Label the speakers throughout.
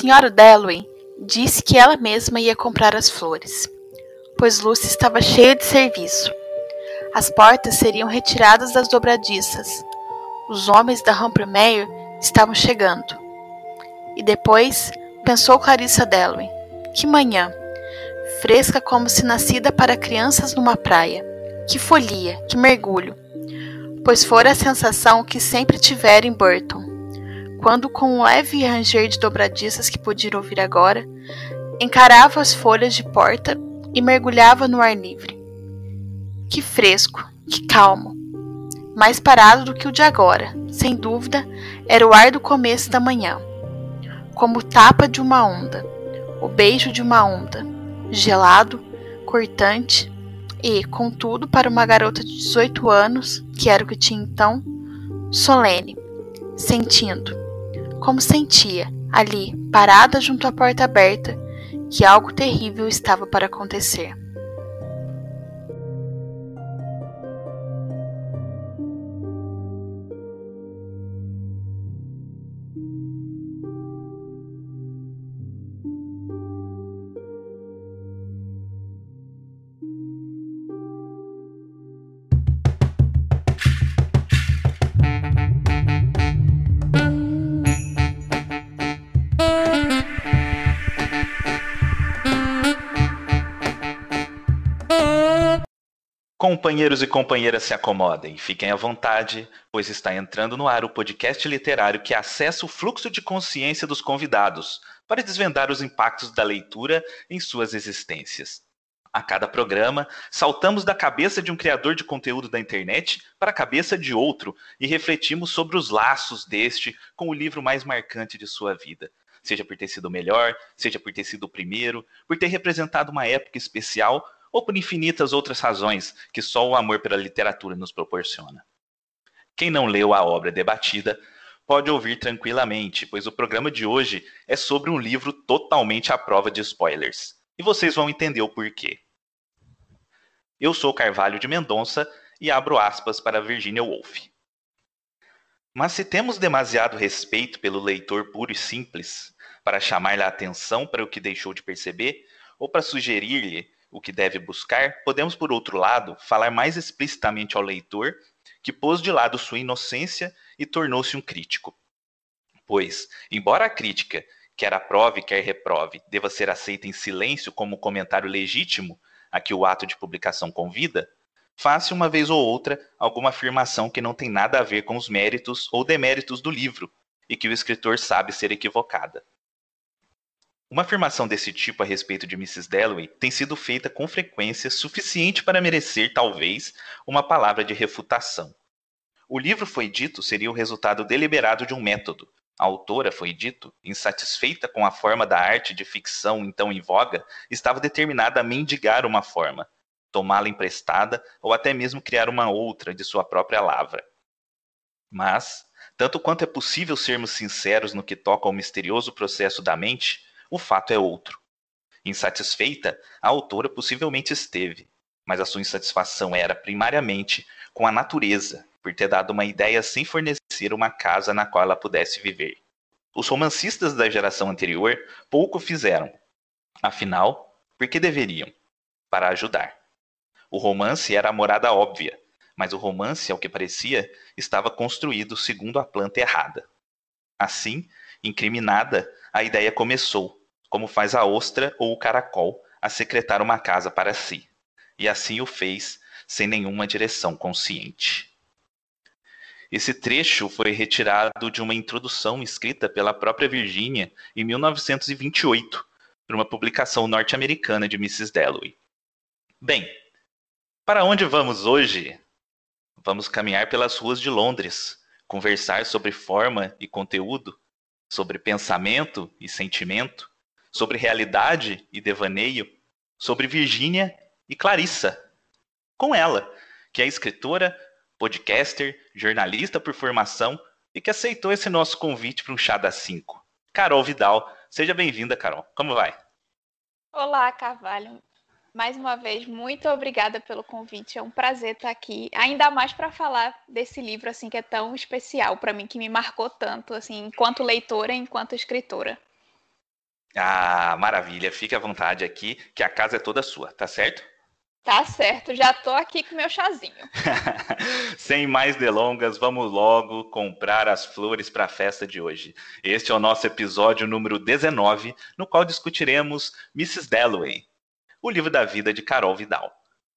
Speaker 1: senhora Dalloway disse que ela mesma ia comprar as flores, pois Lucy estava cheia de serviço. As portas seriam retiradas das dobradiças. Os homens da Humpermeyer estavam chegando. E depois pensou Clarissa Dalloway. Que manhã! Fresca como se nascida para crianças numa praia. Que folia, que mergulho! Pois fora a sensação que sempre tivera em Burton. Quando, com um leve ranger de dobradiças que podia ouvir agora, encarava as folhas de porta e mergulhava no ar livre. Que fresco, que calmo! Mais parado do que o de agora, sem dúvida, era o ar do começo da manhã. Como tapa de uma onda, o beijo de uma onda, gelado, cortante e, contudo, para uma garota de 18 anos, que era o que tinha então, solene, sentindo, como sentia, ali, parada junto à porta aberta, que algo terrível estava para acontecer.
Speaker 2: Companheiros e companheiras se acomodem, fiquem à vontade, pois está entrando no ar o podcast literário que acessa o fluxo de consciência dos convidados para desvendar os impactos da leitura em suas existências. A cada programa, saltamos da cabeça de um criador de conteúdo da internet para a cabeça de outro e refletimos sobre os laços deste com o livro mais marcante de sua vida. Seja por ter sido o melhor, seja por ter sido o primeiro, por ter representado uma época especial ou por infinitas outras razões que só o amor pela literatura nos proporciona. Quem não leu a obra debatida pode ouvir tranquilamente, pois o programa de hoje é sobre um livro totalmente à prova de spoilers. E vocês vão entender o porquê. Eu sou Carvalho de Mendonça e abro aspas para Virginia Woolf. Mas se temos demasiado respeito pelo leitor puro e simples, para chamar-lhe a atenção para o que deixou de perceber, ou para sugerir-lhe o que deve buscar, podemos, por outro lado, falar mais explicitamente ao leitor que pôs de lado sua inocência e tornou-se um crítico. Pois, embora a crítica, quer aprove, quer reprove, deva ser aceita em silêncio como comentário legítimo a que o ato de publicação convida, faz-se uma vez ou outra alguma afirmação que não tem nada a ver com os méritos ou deméritos do livro e que o escritor sabe ser equivocada. Uma afirmação desse tipo a respeito de Mrs. Dalloway tem sido feita com frequência suficiente para merecer, talvez, uma palavra de refutação. O livro foi dito seria o resultado deliberado de um método. A autora, foi dito, insatisfeita com a forma da arte de ficção então em voga, estava determinada a mendigar uma forma, tomá-la emprestada ou até mesmo criar uma outra de sua própria lavra. Mas, tanto quanto é possível sermos sinceros no que toca ao misterioso processo da mente, o fato é outro. Insatisfeita, a autora possivelmente esteve, mas a sua insatisfação era primariamente com a natureza, por ter dado uma ideia sem fornecer uma casa na qual ela pudesse viver. Os romancistas da geração anterior pouco fizeram. Afinal, por que deveriam? Para ajudar. O romance era a morada óbvia, mas o romance, ao que parecia, estava construído segundo a planta errada. Assim, incriminada, a ideia começou, como faz a ostra ou o caracol a secretar uma casa para si, e assim o fez sem nenhuma direção consciente. Esse trecho foi retirado de uma introdução escrita pela própria Virginia em 1928, por uma publicação norte-americana de Mrs. Dalloway. Bem, para onde vamos hoje? Vamos caminhar pelas ruas de Londres, conversar sobre forma e conteúdo, sobre pensamento e sentimento, sobre realidade e devaneio, sobre Virgínia e Clarissa. Com ela, que é escritora, podcaster, jornalista por formação e que aceitou esse nosso convite para um chá das 5. Carol Vidal, seja bem-vinda, Carol. Como vai?
Speaker 3: Olá, Carvalho. Mais uma vez, muito obrigada pelo convite. É um prazer estar aqui, ainda mais para falar desse livro assim que é tão especial para mim, que me marcou tanto, assim, enquanto leitora, enquanto escritora.
Speaker 2: Ah, maravilha. Fique à vontade aqui, que a casa é toda sua, tá certo?
Speaker 3: Tá certo, já tô aqui com meu chazinho.
Speaker 2: Sem mais delongas, vamos logo comprar as flores para a festa de hoje. Este é o nosso episódio número 19, no qual discutiremos Mrs. Dalloway, o livro da vida de Carol Vidal.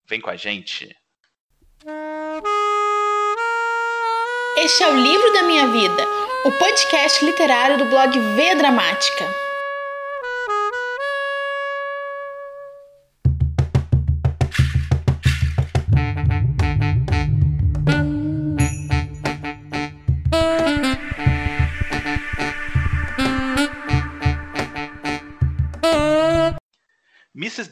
Speaker 2: Vem com a gente.
Speaker 1: Este é o livro da minha vida, o podcast literário do blog V Dramática.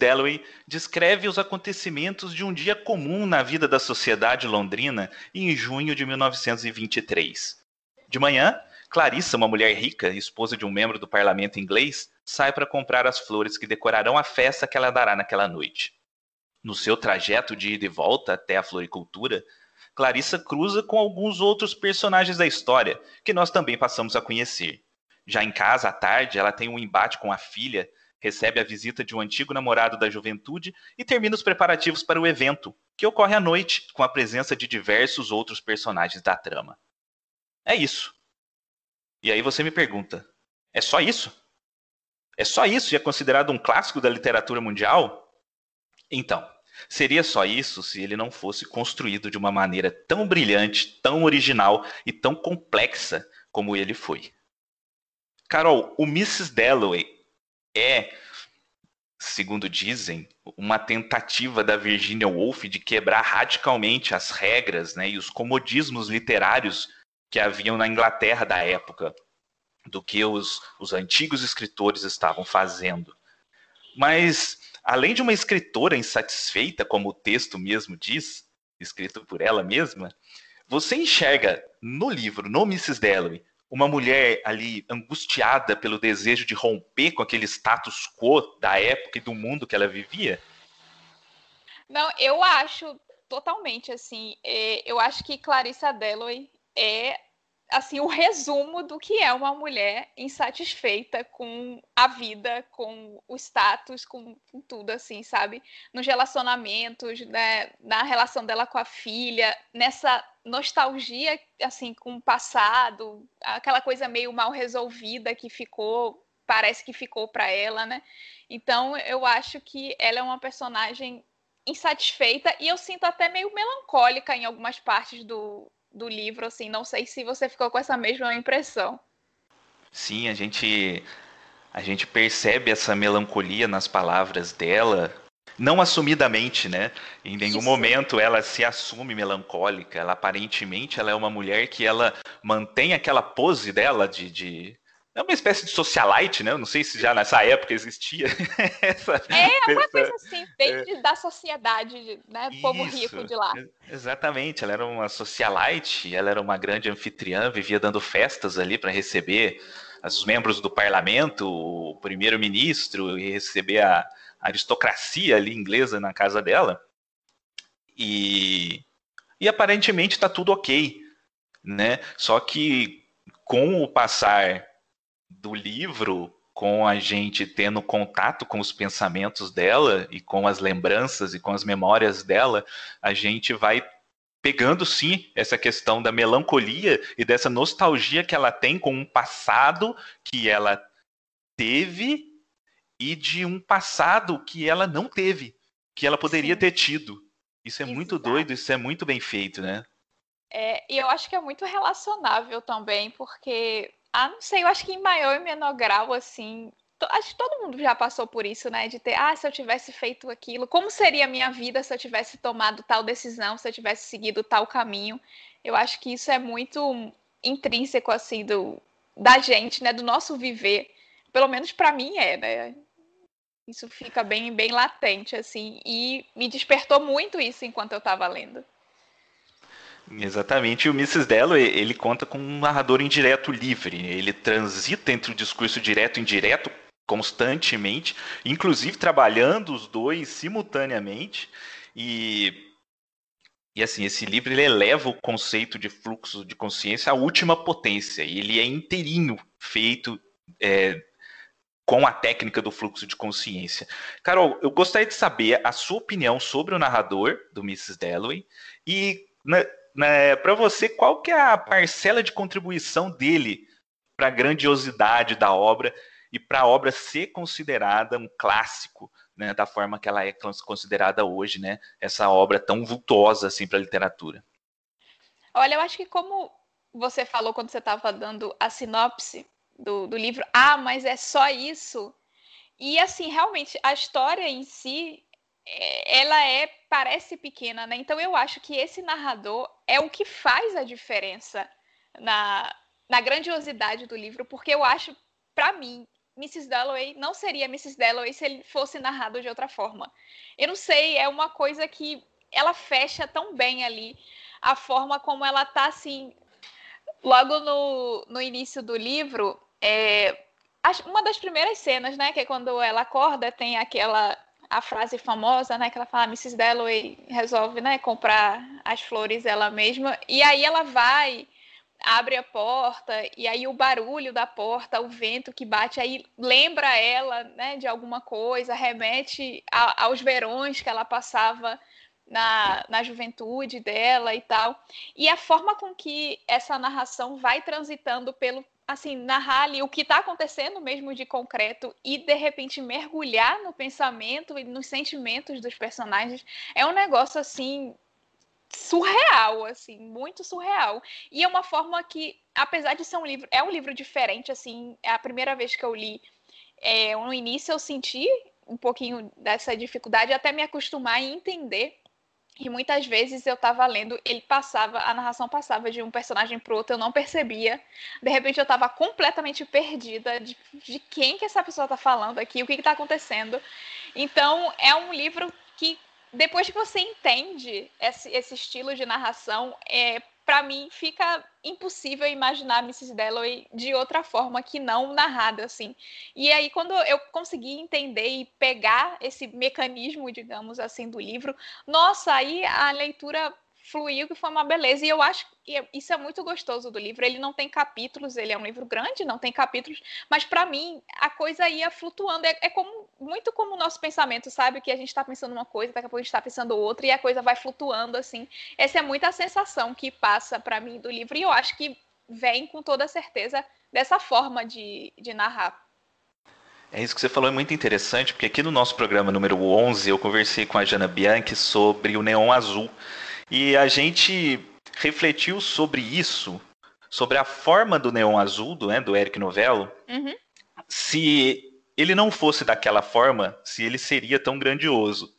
Speaker 2: Dalloway descreve os acontecimentos de um dia comum na vida da sociedade londrina em junho de 1923. De manhã, Clarissa, uma mulher rica, esposa de um membro do parlamento inglês, sai para comprar as flores que decorarão a festa que ela dará naquela noite. No seu trajeto de ida e volta até a floricultura, Clarissa cruza com alguns outros personagens da história que nós também passamos a conhecer. Já em casa, à tarde, ela tem um embate com a filha recebe a visita de um antigo namorado da juventude e termina os preparativos para o evento, que ocorre à noite, com a presença de diversos outros personagens da trama. É isso. E aí você me pergunta: é só isso? É só isso e é considerado um clássico da literatura mundial? Então, seria só isso se ele não fosse construído de uma maneira tão brilhante, tão original e tão complexa como ele foi. Carol, o Mrs. Dalloway é, segundo dizem, uma tentativa da Virginia Woolf de quebrar radicalmente as regras né, e os comodismos literários que haviam na Inglaterra da época, do que os, os antigos escritores estavam fazendo. Mas, além de uma escritora insatisfeita, como o texto mesmo diz, escrito por ela mesma, você enxerga no livro, no Mrs. Dalloway, uma mulher ali angustiada pelo desejo de romper com aquele status quo da época e do mundo que ela vivia?
Speaker 3: Não, eu acho totalmente assim. É, eu acho que Clarissa Dalloway é assim o resumo do que é uma mulher insatisfeita com a vida, com o status, com, com tudo assim, sabe? Nos relacionamentos, né? na relação dela com a filha, nessa nostalgia assim com o passado, aquela coisa meio mal resolvida que ficou, parece que ficou para ela, né? Então eu acho que ela é uma personagem insatisfeita e eu sinto até meio melancólica em algumas partes do, do livro, assim, não sei se você ficou com essa mesma impressão.
Speaker 2: Sim, a gente a gente percebe essa melancolia nas palavras dela, não assumidamente, né? Em nenhum Isso. momento ela se assume melancólica. Ela aparentemente ela é uma mulher que ela mantém aquela pose dela de, de... É uma espécie de socialite, né? Eu não sei se já nessa época existia.
Speaker 3: essa, é, uma coisa assim, bem é, da sociedade, né? Isso, povo rico de lá.
Speaker 2: Exatamente, ela era uma socialite, ela era uma grande anfitriã, vivia dando festas ali para receber os membros do parlamento, o primeiro-ministro, e receber a, aristocracia ali inglesa na casa dela. E, e aparentemente está tudo ok, né? Só que com o passar do livro, com a gente tendo contato com os pensamentos dela e com as lembranças e com as memórias dela, a gente vai pegando sim essa questão da melancolia e dessa nostalgia que ela tem com um passado que ela teve e de um passado que ela não teve, que ela poderia Sim. ter tido. Isso é Exato. muito doido, isso é muito bem feito, né?
Speaker 3: É, e eu acho que é muito relacionável também, porque, ah, não sei, eu acho que em maior e menor grau, assim, acho que todo mundo já passou por isso, né? De ter, ah, se eu tivesse feito aquilo, como seria a minha vida se eu tivesse tomado tal decisão, se eu tivesse seguido tal caminho? Eu acho que isso é muito intrínseco, assim, do, da gente, né? Do nosso viver. Pelo menos para mim é, né? Isso fica bem, bem latente, assim, e me despertou muito isso enquanto eu estava lendo.
Speaker 2: Exatamente, e o Mrs. Dello, ele conta com um narrador indireto livre, ele transita entre o discurso direto e indireto constantemente, inclusive trabalhando os dois simultaneamente, e e assim, esse livro ele eleva o conceito de fluxo de consciência à última potência. E ele é inteirinho feito é, com a técnica do fluxo de consciência. Carol, eu gostaria de saber a sua opinião sobre o narrador do Mrs. Dalloway e né, né, para você qual que é a parcela de contribuição dele para a grandiosidade da obra e para a obra ser considerada um clássico né, da forma que ela é considerada hoje, né? Essa obra tão vultuosa assim para a literatura.
Speaker 3: Olha, eu acho que como você falou quando você estava dando a sinopse do, do livro, ah, mas é só isso. E assim, realmente, a história em si, ela é parece pequena, né? Então eu acho que esse narrador é o que faz a diferença na, na grandiosidade do livro, porque eu acho, para mim, Mrs. Dalloway não seria Mrs. Dalloway se ele fosse narrado de outra forma. Eu não sei, é uma coisa que ela fecha tão bem ali a forma como ela tá assim. Logo no, no início do livro, é, uma das primeiras cenas, né, que é quando ela acorda, tem aquela a frase famosa, né, que ela fala, Mrs. Dalloway resolve, né, comprar as flores ela mesma, e aí ela vai abre a porta e aí o barulho da porta, o vento que bate aí lembra ela, né, de alguma coisa, remete a, aos verões que ela passava na, na juventude dela e tal. E a forma com que essa narração vai transitando pelo assim, narrar ali o que está acontecendo mesmo de concreto e de repente mergulhar no pensamento e nos sentimentos dos personagens é um negócio assim surreal, assim, muito surreal. E é uma forma que, apesar de ser um livro, é um livro diferente, assim, é a primeira vez que eu li. É, no início eu senti um pouquinho dessa dificuldade até me acostumar e entender. E muitas vezes eu estava lendo, ele passava, a narração passava de um personagem pro outro, eu não percebia. De repente eu estava completamente perdida de, de, quem que essa pessoa está falando aqui, o que está acontecendo. Então é um livro que depois que você entende esse, esse estilo de narração, é, para mim fica impossível imaginar Mrs. Dalloway de outra forma que não narrada assim. E aí quando eu consegui entender e pegar esse mecanismo, digamos assim, do livro, nossa, aí a leitura fluiu que foi uma beleza. E eu acho que isso é muito gostoso do livro. Ele não tem capítulos, ele é um livro grande, não tem capítulos, mas para mim a coisa ia flutuando. É, é, como muito como o nosso pensamento, sabe? Que a gente está pensando uma coisa, daqui a pouco a gente está pensando outra e a coisa vai flutuando assim. Essa é muita sensação que passa para mim do livro e eu acho que vem com toda certeza dessa forma de, de narrar.
Speaker 2: É isso que você falou, é muito interessante, porque aqui no nosso programa número 11 eu conversei com a Jana Bianchi sobre o Neon Azul. E a gente refletiu sobre isso, sobre a forma do neon azul, do, né, do Eric Novello, uhum. se ele não fosse daquela forma, se ele seria tão grandioso.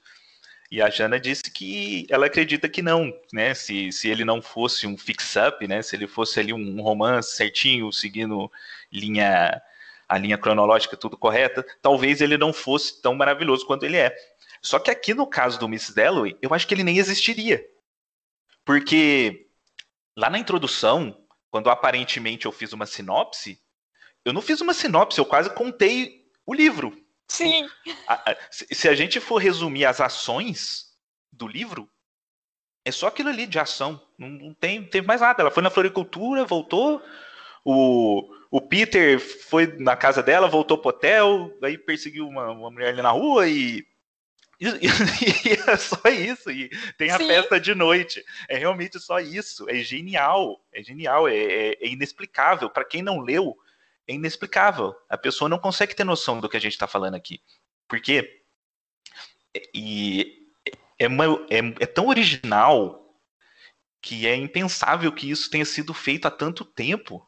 Speaker 2: E a Jana disse que ela acredita que não, né? Se, se ele não fosse um fix-up, né? Se ele fosse ali um romance certinho, seguindo linha a linha cronológica tudo correta, talvez ele não fosse tão maravilhoso quanto ele é. Só que aqui no caso do Miss Dalloway, eu acho que ele nem existiria. Porque lá na introdução, quando aparentemente eu fiz uma sinopse, eu não fiz uma sinopse, eu quase contei o livro.
Speaker 3: Sim.
Speaker 2: se a gente for resumir as ações do livro, é só aquilo ali de ação. Não, não tem, tem mais nada. Ela foi na floricultura, voltou. O, o Peter foi na casa dela, voltou pro hotel, aí perseguiu uma, uma mulher ali na rua e e, e, é só isso. E tem a Sim. festa de noite. É realmente só isso. É genial. É genial. É, é, é inexplicável. Para quem não leu, é inexplicável. A pessoa não consegue ter noção do que a gente está falando aqui. Porque e é, uma, é, é tão original que é impensável que isso tenha sido feito há tanto tempo.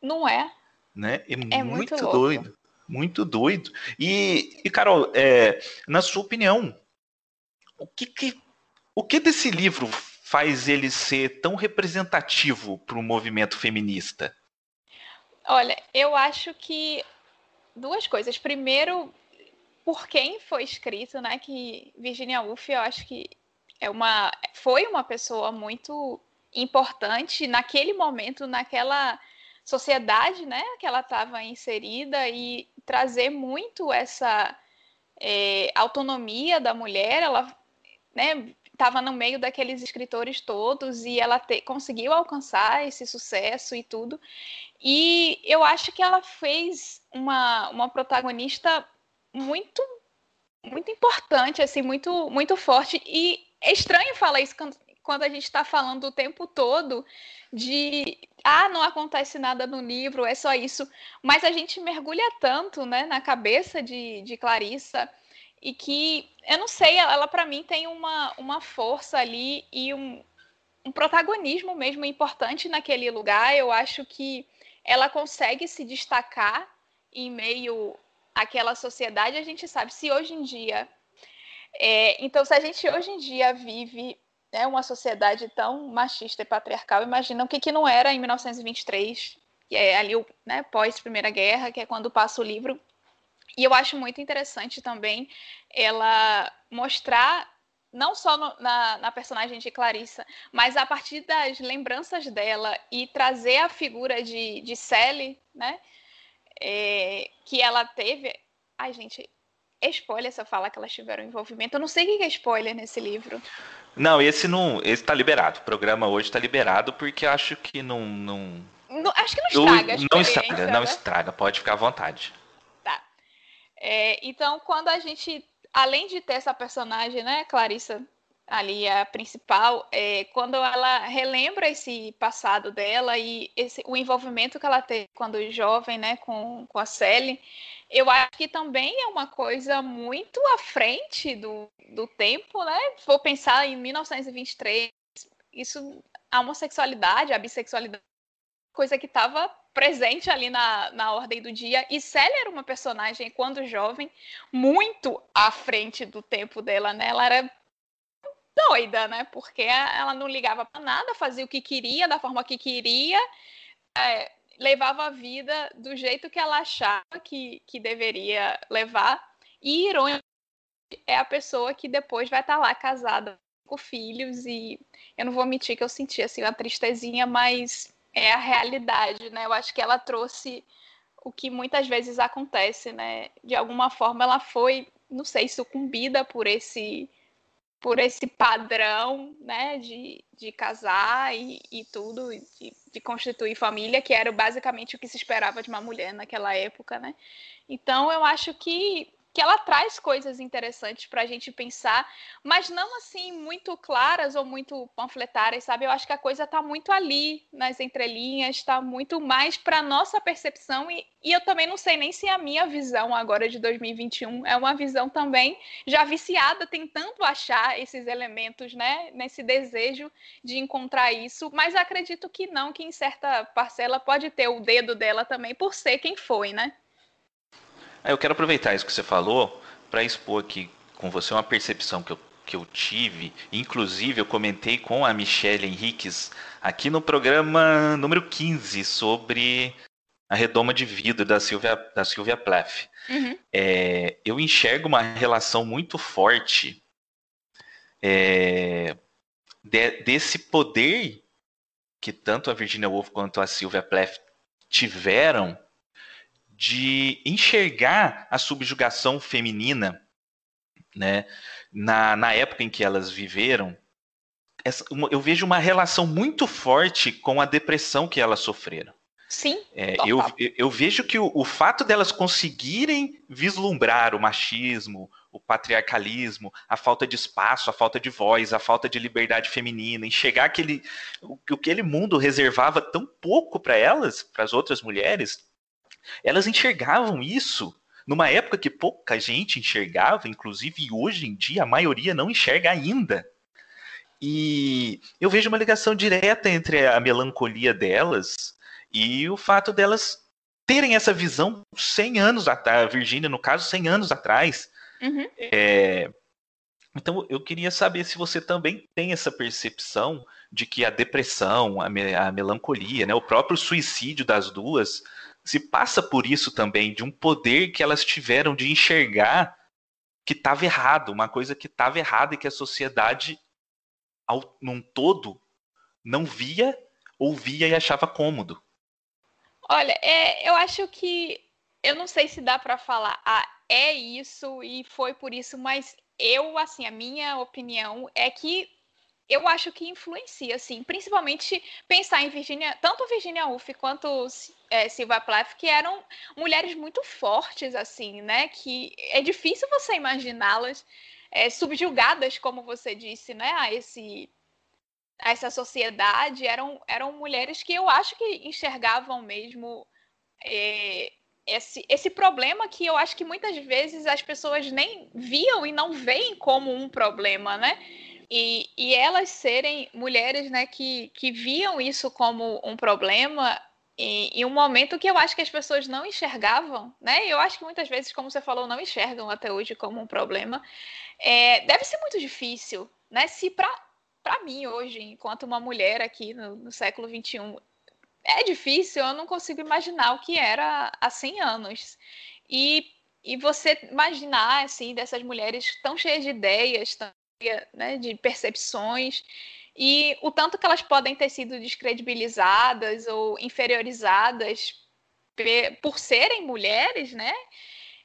Speaker 3: Não é?
Speaker 2: Né? É, é muito, muito doido. Muito doido. E, e Carol, é, na sua opinião, o que, que, o que desse livro faz ele ser tão representativo para o movimento feminista?
Speaker 3: Olha, eu acho que duas coisas. Primeiro, por quem foi escrito, né? Que Virginia Woolf, eu acho que é uma, foi uma pessoa muito importante naquele momento, naquela sociedade, né, que ela estava inserida e trazer muito essa é, autonomia da mulher. Ela, né, estava no meio daqueles escritores todos e ela te, conseguiu alcançar esse sucesso e tudo. E eu acho que ela fez uma, uma protagonista muito muito importante, assim, muito muito forte e é estranho falar isso quando, a gente está falando o tempo todo de ah, não acontece nada no livro, é só isso. Mas a gente mergulha tanto né, na cabeça de, de Clarissa e que, eu não sei, ela, ela para mim tem uma, uma força ali e um, um protagonismo mesmo importante naquele lugar. Eu acho que ela consegue se destacar em meio àquela sociedade. A gente sabe, se hoje em dia. É, então, se a gente hoje em dia vive né, uma sociedade tão machista e patriarcal, imagina o que, que não era em 1923, que é ali o né, pós-Primeira Guerra, que é quando passa o livro. E eu acho muito interessante também ela mostrar, não só no, na, na personagem de Clarissa, mas a partir das lembranças dela e trazer a figura de, de Sally, né? É, que ela teve. Ai, gente, é spoiler se eu falar que elas tiveram envolvimento. Eu não sei o que é spoiler nesse livro.
Speaker 2: Não, esse não. Esse tá liberado. O programa hoje tá liberado porque acho que não.
Speaker 3: não... não acho que não estraga. Eu,
Speaker 2: não estraga, né? não estraga, pode ficar à vontade.
Speaker 3: Tá. É, então, quando a gente. Além de ter essa personagem, né, Clarissa, ali a principal, é, quando ela relembra esse passado dela e esse, o envolvimento que ela teve quando jovem, né, com, com a Sally, eu acho que também é uma coisa muito à frente do, do tempo, né? Vou pensar em 1923, isso, a homossexualidade, a bissexualidade, coisa que estava presente ali na, na ordem do dia. E Sally era uma personagem, quando jovem, muito à frente do tempo dela, né? Ela era doida, né? Porque ela não ligava para nada, fazia o que queria, da forma que queria. É, levava a vida do jeito que ela achava que, que deveria levar. E, irônico, é a pessoa que depois vai estar tá lá casada com filhos. E eu não vou mentir que eu senti assim, uma tristezinha, mas é a realidade, né? Eu acho que ela trouxe o que muitas vezes acontece, né? De alguma forma ela foi, não sei, sucumbida por esse por esse padrão, né, de, de casar e, e tudo, de, de constituir família, que era basicamente o que se esperava de uma mulher naquela época, né? Então eu acho que que ela traz coisas interessantes para a gente pensar, mas não assim muito claras ou muito panfletárias, sabe? Eu acho que a coisa está muito ali nas entrelinhas, está muito mais para nossa percepção e, e eu também não sei nem se a minha visão agora de 2021 é uma visão também já viciada, tentando achar esses elementos, né? Nesse desejo de encontrar isso, mas acredito que não, que em certa parcela pode ter o dedo dela também por ser quem foi, né?
Speaker 2: Eu quero aproveitar isso que você falou para expor aqui com você uma percepção que eu, que eu tive. Inclusive, eu comentei com a Michelle Henriques aqui no programa número 15 sobre a redoma de vidro da Silvia, da Silvia Plath. Uhum. É, eu enxergo uma relação muito forte é, de, desse poder que tanto a Virginia Woolf quanto a Sylvia Plath tiveram de enxergar a subjugação feminina, né, na, na época em que elas viveram, essa, eu vejo uma relação muito forte com a depressão que elas sofreram.
Speaker 3: Sim.
Speaker 2: É, eu, eu vejo que o, o fato delas conseguirem vislumbrar o machismo, o patriarcalismo, a falta de espaço, a falta de voz, a falta de liberdade feminina, enxergar aquele, o, aquele mundo reservava tão pouco para elas, para as outras mulheres, elas enxergavam isso numa época que pouca gente enxergava, inclusive hoje em dia a maioria não enxerga ainda. E eu vejo uma ligação direta entre a melancolia delas e o fato delas terem essa visão 100 anos atrás, a Virgínia, no caso, 100 anos atrás. Uhum. É... Então, eu queria saber se você também tem essa percepção de que a depressão, a, me a melancolia, né, o próprio suicídio das duas se passa por isso também, de um poder que elas tiveram de enxergar que estava errado, uma coisa que estava errada e que a sociedade, ao, num todo, não via, ouvia e achava cômodo.
Speaker 3: Olha, é, eu acho que eu não sei se dá para falar, ah, é isso e foi por isso, mas eu, assim, a minha opinião é que eu acho que influencia, assim, principalmente pensar em Virginia, tanto Virginia Woolf quanto é, Silva Plath, que eram mulheres muito fortes, assim, né? Que é difícil você imaginá-las é, subjugadas, como você disse, né? A esse a essa sociedade eram, eram mulheres que eu acho que enxergavam mesmo é, esse, esse problema que eu acho que muitas vezes as pessoas nem viam e não veem como um problema, né? E, e elas serem mulheres né, que, que viam isso como um problema em, em um momento que eu acho que as pessoas não enxergavam, né? Eu acho que muitas vezes, como você falou, não enxergam até hoje como um problema. É, deve ser muito difícil, né? Se para mim hoje, enquanto uma mulher aqui no, no século XXI, é difícil, eu não consigo imaginar o que era há 100 anos. E, e você imaginar, assim, dessas mulheres tão cheias de ideias, tão, né, de percepções, e o tanto que elas podem ter sido descredibilizadas ou inferiorizadas por serem mulheres, né?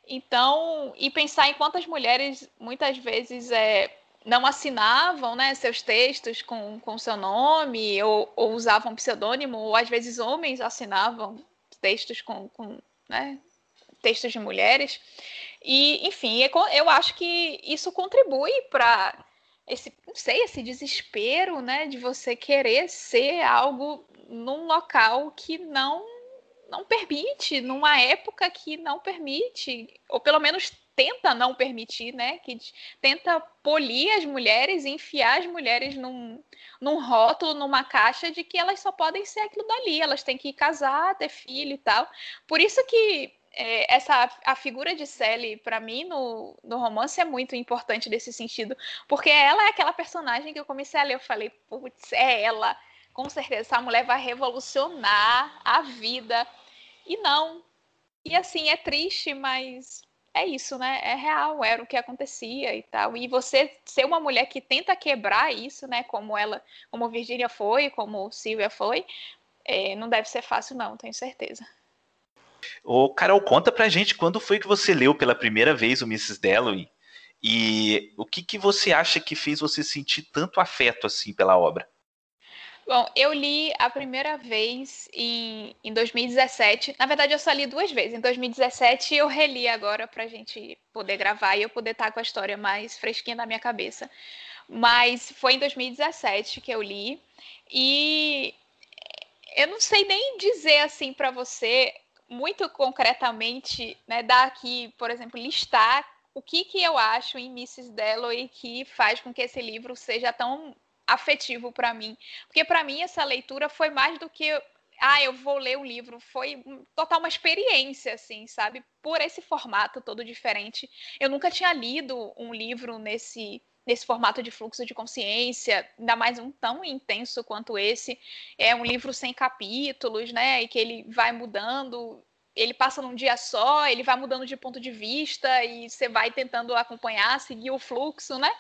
Speaker 3: Então, e pensar em quantas mulheres muitas vezes é, não assinavam né, seus textos com, com seu nome ou, ou usavam pseudônimo, ou às vezes homens assinavam textos com, com né, textos de mulheres. E, enfim, é eu acho que isso contribui para esse, não sei, esse desespero, né, de você querer ser algo num local que não não permite, numa época que não permite, ou pelo menos tenta não permitir, né? Que tenta polir as mulheres enfiar as mulheres num, num rótulo, numa caixa de que elas só podem ser aquilo dali, elas têm que casar, ter filho e tal. Por isso que é, essa a figura de Sally para mim no, no romance é muito importante nesse sentido, porque ela é aquela personagem que eu comecei a ler, eu falei, putz, é ela, com certeza essa mulher vai revolucionar a vida. E não. E assim, é triste, mas é isso, né? É real, era o que acontecia e tal. E você ser uma mulher que tenta quebrar isso, né? Como ela, como Virginia foi, como Silvia foi, é, não deve ser fácil, não, tenho certeza.
Speaker 2: Ô, Carol, conta pra gente quando foi que você leu pela primeira vez o Mrs. Dalloway e o que, que você acha que fez você sentir tanto afeto assim pela obra?
Speaker 3: Bom, eu li a primeira vez em, em 2017. Na verdade, eu só li duas vezes. Em 2017 eu reli agora para a gente poder gravar e eu poder estar com a história mais fresquinha na minha cabeça. Mas foi em 2017 que eu li. E eu não sei nem dizer assim para você muito concretamente, né, dar aqui, por exemplo, listar o que, que eu acho em Mrs. Dalloway que faz com que esse livro seja tão afetivo para mim. Porque para mim essa leitura foi mais do que ah, eu vou ler um livro, foi total uma experiência, assim, sabe? Por esse formato todo diferente. Eu nunca tinha lido um livro nesse nesse formato de fluxo de consciência, ainda mais um tão intenso quanto esse. É um livro sem capítulos, né? E que ele vai mudando ele passa num dia só, ele vai mudando de ponto de vista e você vai tentando acompanhar, seguir o fluxo, né?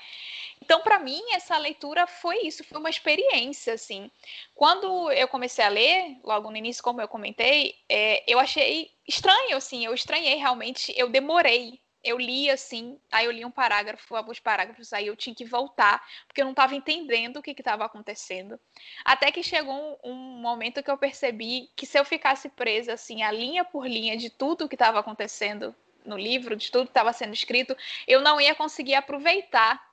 Speaker 3: Então, para mim, essa leitura foi isso, foi uma experiência, assim. Quando eu comecei a ler, logo no início, como eu comentei, é, eu achei estranho, assim, eu estranhei realmente, eu demorei eu li assim, aí eu li um parágrafo, alguns parágrafos, aí eu tinha que voltar, porque eu não estava entendendo o que estava acontecendo. Até que chegou um, um, momento que eu percebi que se eu ficasse presa assim, a linha por linha de tudo que estava acontecendo no livro, de tudo que estava sendo escrito, eu não ia conseguir aproveitar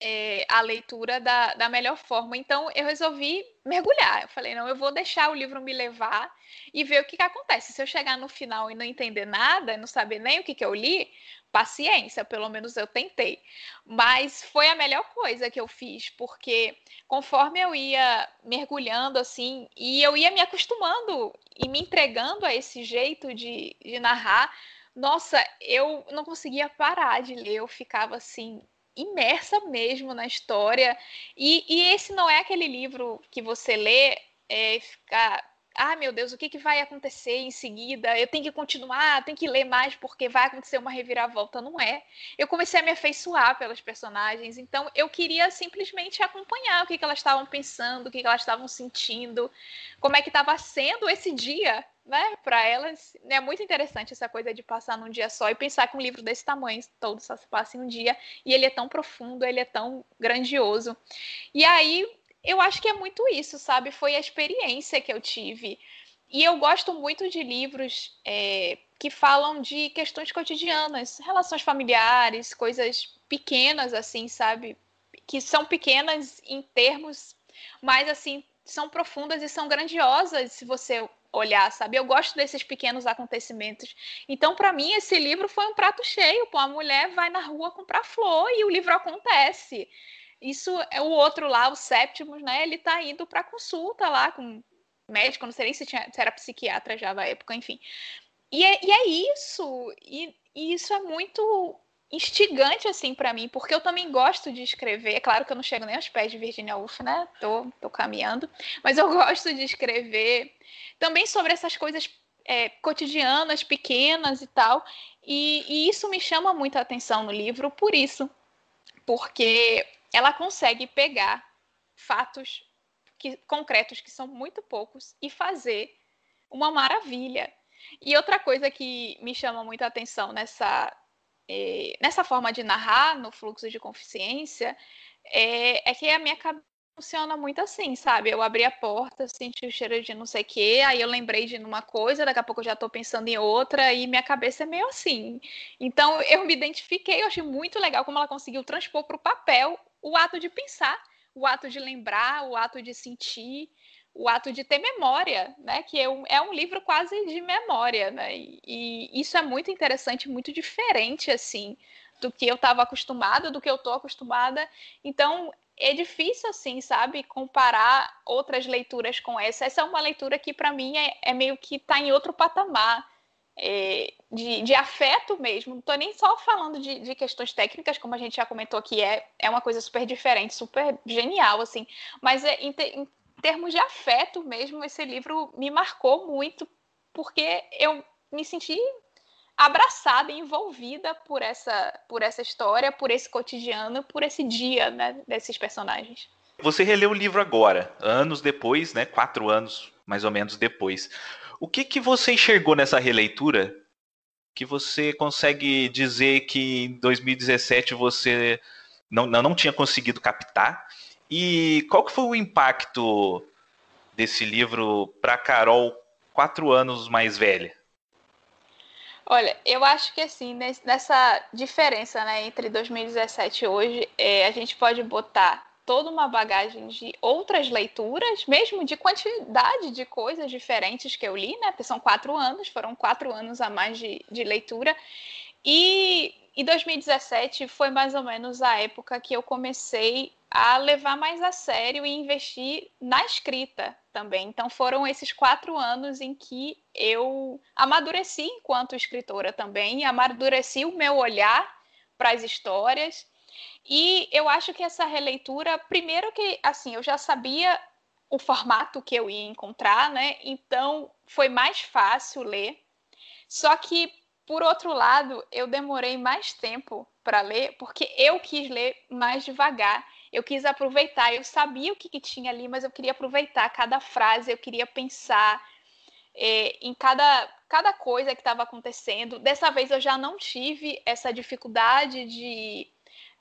Speaker 3: é, a leitura da, da melhor forma. Então eu resolvi mergulhar. Eu falei, não, eu vou deixar o livro me levar e ver o que, que acontece. Se eu chegar no final e não entender nada, não saber nem o que, que eu li, paciência, pelo menos eu tentei. Mas foi a melhor coisa que eu fiz, porque conforme eu ia mergulhando assim, e eu ia me acostumando e me entregando a esse jeito de, de narrar, nossa, eu não conseguia parar de ler, eu ficava assim imersa mesmo na história. E, e esse não é aquele livro que você lê é, ficar ah, meu Deus, o que, que vai acontecer em seguida? Eu tenho que continuar, tenho que ler mais porque vai acontecer uma reviravolta. Não é. Eu comecei a me afeiçoar pelas personagens, então eu queria simplesmente acompanhar o que, que elas estavam pensando, o que, que elas estavam sentindo, como é que estava sendo esse dia, né? Para elas. É muito interessante essa coisa de passar num dia só e pensar que um livro desse tamanho todo só se passa em um dia e ele é tão profundo, ele é tão grandioso. E aí eu acho que é muito isso, sabe? Foi a experiência que eu tive. e eu gosto muito de livros é, que falam de questões cotidianas, relações familiares, coisas pequenas, assim, sabe? Que são pequenas em termos, mas assim, são profundas e são grandiosas se você olhar, sabe? Eu gosto desses pequenos acontecimentos. Então, para mim, esse livro foi um prato cheio. Pô, a mulher vai na rua comprar flor e o livro acontece. Isso é o outro lá, o Séptimos, né? Ele tá indo para consulta lá com médico, não sei nem se, tinha, se era psiquiatra já na época, enfim. E é, e é isso. E, e isso é muito instigante assim para mim, porque eu também gosto de escrever. É claro que eu não chego nem aos pés de Virginia Woolf, né? Tô, tô caminhando, mas eu gosto de escrever também sobre essas coisas é, cotidianas, pequenas e tal. E, e isso me chama muita atenção no livro, por isso, porque ela consegue pegar fatos que, concretos que são muito poucos e fazer uma maravilha. E outra coisa que me chama muita atenção nessa, é, nessa forma de narrar no fluxo de consciência é, é que a minha cabeça funciona muito assim, sabe? Eu abri a porta, senti o cheiro de não sei o quê, aí eu lembrei de uma coisa, daqui a pouco eu já estou pensando em outra, e minha cabeça é meio assim. Então eu me identifiquei, eu achei muito legal como ela conseguiu transpor para o papel o ato de pensar, o ato de lembrar, o ato de sentir o ato de ter memória, né? Que é um, é um livro quase de memória, né? E, e isso é muito interessante, muito diferente, assim, do que eu estava acostumada, do que eu estou acostumada. Então, é difícil, assim, sabe, comparar outras leituras com essa. Essa é uma leitura que, para mim, é, é, meio que está em outro patamar. É, de, de, afeto mesmo, não estou nem só falando de, de, questões técnicas, como a gente já comentou aqui, é, é uma coisa super diferente, super genial, assim, mas é, termos de afeto mesmo, esse livro me marcou muito, porque eu me senti abraçada envolvida por essa, por essa história, por esse cotidiano, por esse dia né, desses personagens.
Speaker 2: Você releu o livro agora, anos depois, né? Quatro anos mais ou menos depois. O que, que você enxergou nessa releitura que você consegue dizer que em 2017 você não, não tinha conseguido captar e qual que foi o impacto desse livro para Carol, quatro anos mais velha?
Speaker 3: Olha, eu acho que assim, nessa diferença né, entre 2017 e hoje, é, a gente pode botar toda uma bagagem de outras leituras, mesmo de quantidade de coisas diferentes que eu li, né? Porque são quatro anos, foram quatro anos a mais de, de leitura. E, e 2017 foi mais ou menos a época que eu comecei a levar mais a sério e investir na escrita também. Então foram esses quatro anos em que eu amadureci enquanto escritora também, amadureci o meu olhar para as histórias. E eu acho que essa releitura, primeiro que assim, eu já sabia o formato que eu ia encontrar, né? Então foi mais fácil ler. Só que por outro lado, eu demorei mais tempo para ler, porque eu quis ler mais devagar eu quis aproveitar, eu sabia o que, que tinha ali, mas eu queria aproveitar cada frase, eu queria pensar é, em cada, cada coisa que estava acontecendo. Dessa vez eu já não tive essa dificuldade de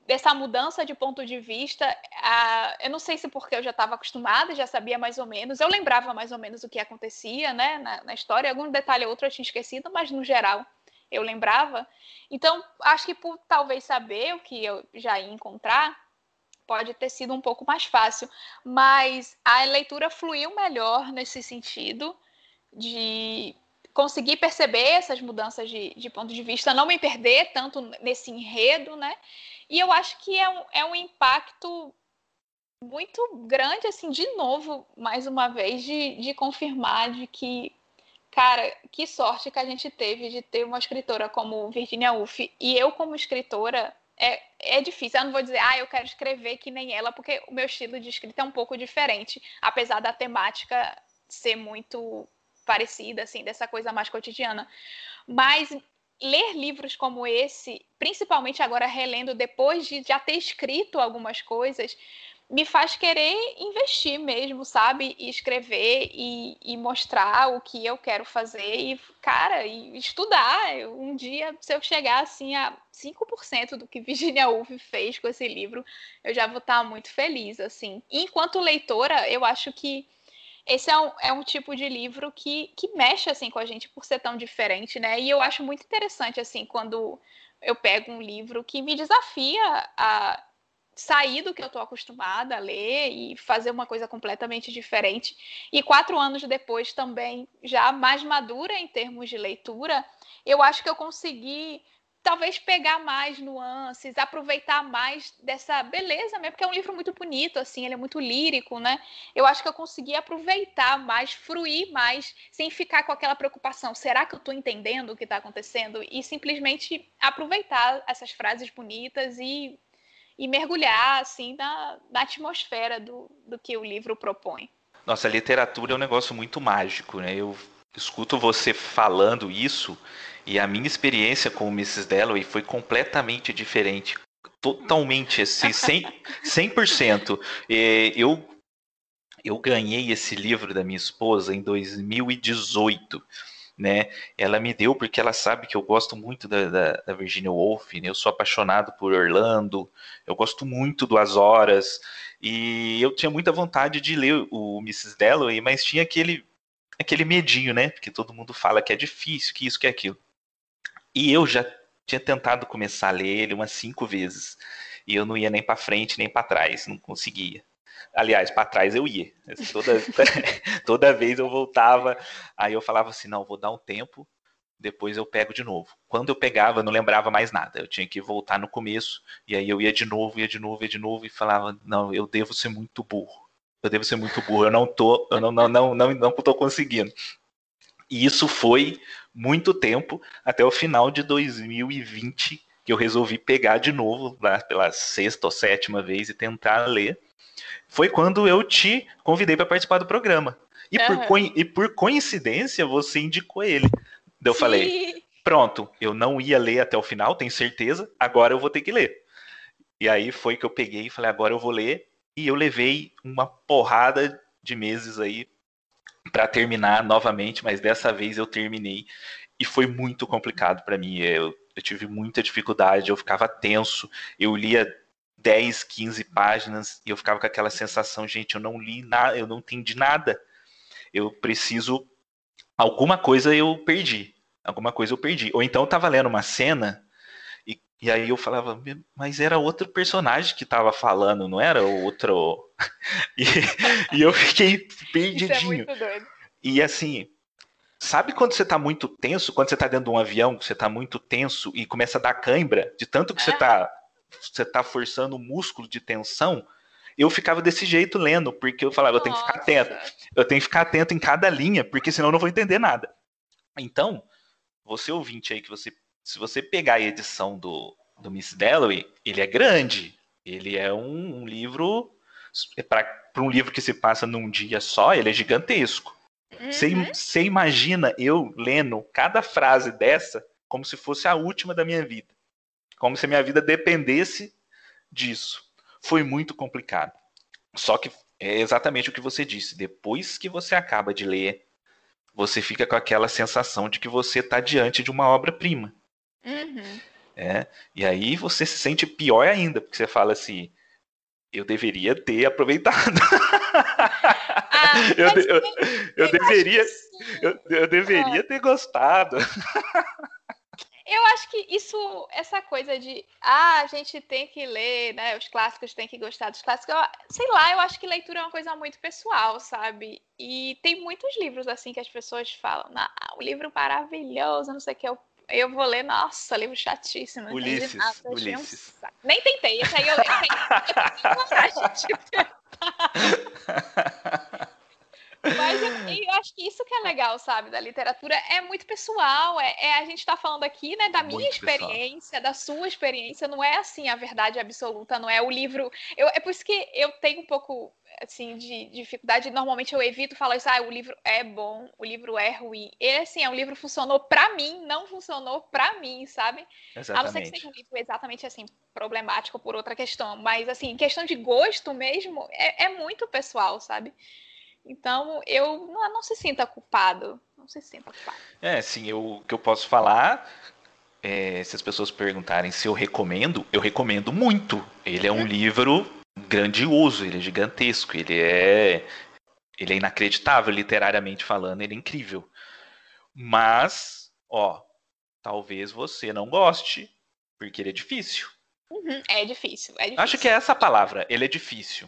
Speaker 3: dessa mudança de ponto de vista. A, eu não sei se porque eu já estava acostumada, já sabia mais ou menos, eu lembrava mais ou menos o que acontecia né, na, na história, algum detalhe ou outro eu tinha esquecido, mas no geral eu lembrava. Então, acho que por talvez saber o que eu já ia encontrar, pode ter sido um pouco mais fácil, mas a leitura fluiu melhor nesse sentido de conseguir perceber essas mudanças de, de ponto de vista, não me perder tanto nesse enredo, né? E eu acho que é um, é um impacto muito grande, assim, de novo, mais uma vez, de, de confirmar de que, cara, que sorte que a gente teve de ter uma escritora como Virginia Woolf. E eu, como escritora, é, é difícil. Eu não vou dizer, ah, eu quero escrever que nem ela, porque o meu estilo de escrita é um pouco diferente, apesar da temática ser muito parecida, assim, dessa coisa mais cotidiana. Mas ler livros como esse, principalmente agora relendo depois de já ter escrito algumas coisas, me faz querer investir mesmo, sabe? E escrever e, e, mostrar o que eu quero fazer e, cara, e estudar. Um dia, se eu chegar assim a 5% do que Virginia Woolf fez com esse livro, eu já vou estar muito feliz, assim. Enquanto leitora, eu acho que esse é um, é um tipo de livro que, que mexe assim com a gente por ser tão diferente, né? E eu acho muito interessante assim quando eu pego um livro que me desafia a sair do que eu estou acostumada a ler e fazer uma coisa completamente diferente. E quatro anos depois também, já mais madura em termos de leitura, eu acho que eu consegui talvez pegar mais nuances, aproveitar mais dessa beleza mesmo, porque é um livro muito bonito, assim, ele é muito lírico, né? Eu acho que eu consegui aproveitar mais, fruir mais, sem ficar com aquela preocupação, será que eu estou entendendo o que está acontecendo? E simplesmente aproveitar essas frases bonitas e, e mergulhar, assim, na, na atmosfera do, do que o livro propõe.
Speaker 2: Nossa, a literatura é um negócio muito mágico, né? Eu escuto você falando isso e a minha experiência com o Mrs. Dalloway foi completamente diferente. Totalmente, assim, 100%. 100%. Eu, eu ganhei esse livro da minha esposa em 2018. Né? Ela me deu porque ela sabe que eu gosto muito da, da, da Virginia Woolf, né? eu sou apaixonado por Orlando, eu gosto muito do As Horas, e eu tinha muita vontade de ler o Mrs. Dalloway, mas tinha aquele, aquele medinho, né? Porque todo mundo fala que é difícil, que isso, que aquilo. E eu já tinha tentado começar a ler ele umas cinco vezes. E eu não ia nem para frente nem para trás, não conseguia. Aliás, para trás eu ia. Toda, toda vez eu voltava, aí eu falava assim: não, vou dar um tempo, depois eu pego de novo. Quando eu pegava, eu não lembrava mais nada. Eu tinha que voltar no começo, e aí eu ia de novo, ia de novo, ia de novo, e falava: não, eu devo ser muito burro. Eu devo ser muito burro, eu não tô, eu não, não, não, não, não tô conseguindo. E isso foi muito tempo, até o final de 2020, que eu resolvi pegar de novo, lá pela sexta ou sétima vez, e tentar ler. Foi quando eu te convidei para participar do programa. E, uhum. por, e por coincidência, você indicou ele. Eu Sim. falei, pronto, eu não ia ler até o final, tenho certeza, agora eu vou ter que ler. E aí foi que eu peguei e falei, agora eu vou ler. E eu levei uma porrada de meses aí para terminar novamente, mas dessa vez eu terminei e foi muito complicado para mim. Eu, eu, tive muita dificuldade, eu ficava tenso, eu lia 10, 15 páginas e eu ficava com aquela sensação, gente, eu não li nada, eu não entendi nada. Eu preciso alguma coisa eu perdi. Alguma coisa eu perdi. Ou então eu tava lendo uma cena e, e aí eu falava, mas era outro personagem que estava falando, não era outro. e, e eu fiquei perdidinho. É muito doido. E assim, sabe quando você está muito tenso, quando você está dentro de um avião, você está muito tenso e começa a dar cãibra, de tanto que é. você está você tá forçando o músculo de tensão? Eu ficava desse jeito lendo, porque eu falava, Nossa. eu tenho que ficar atento. Eu tenho que ficar atento em cada linha, porque senão eu não vou entender nada. Então, você ouvinte aí que você se você pegar a edição do, do Miss Dalloway, ele é grande. Ele é um, um livro. Para um livro que se passa num dia só, ele é gigantesco. Você uhum. imagina eu lendo cada frase dessa como se fosse a última da minha vida. Como se a minha vida dependesse disso. Foi muito complicado. Só que é exatamente o que você disse. Depois que você acaba de ler, você fica com aquela sensação de que você está diante de uma obra-prima. Uhum. É, e aí você se sente pior ainda, porque você fala assim, eu deveria ter aproveitado. Eu, eu, eu, deveria, eu, eu deveria ter gostado.
Speaker 3: Eu acho que isso, essa coisa de ah, a gente tem que ler, né? Os clássicos tem que gostar dos clássicos. Eu, sei lá, eu acho que leitura é uma coisa muito pessoal, sabe? E tem muitos livros assim que as pessoas falam, ah, o livro maravilhoso, não sei o que, eu eu vou ler, nossa, livro chatíssimo.
Speaker 2: Ulisses, nada, Ulisses.
Speaker 3: Um Nem tentei, esse aí eu, eu, Mas eu, eu, acho que isso que é legal, sabe, da literatura é muito pessoal. É, é a gente está falando aqui, né, da minha muito experiência, pessoal. da sua experiência. Não é assim a verdade absoluta, não é o livro. Eu, é por isso que eu tenho um pouco assim de, de dificuldade. Normalmente eu evito falar isso. Ah, o livro é bom, o livro é ruim. E assim, é um livro funcionou para mim, não funcionou para mim, sabe? Exatamente. A não ser que seja um livro exatamente assim problemático por outra questão, mas assim, questão de gosto mesmo é, é muito pessoal, sabe? Então, eu não, não se sinta culpado. Não se sinta culpado.
Speaker 2: É, sim, eu, o que eu posso falar, é, se as pessoas perguntarem se eu recomendo, eu recomendo muito. Ele é um uhum. livro grandioso, ele é gigantesco, ele é Ele é inacreditável, literariamente falando, ele é incrível. Mas, ó, talvez você não goste, porque ele é difícil.
Speaker 3: Uhum, é difícil, é difícil.
Speaker 2: Acho que é essa a palavra, ele é difícil.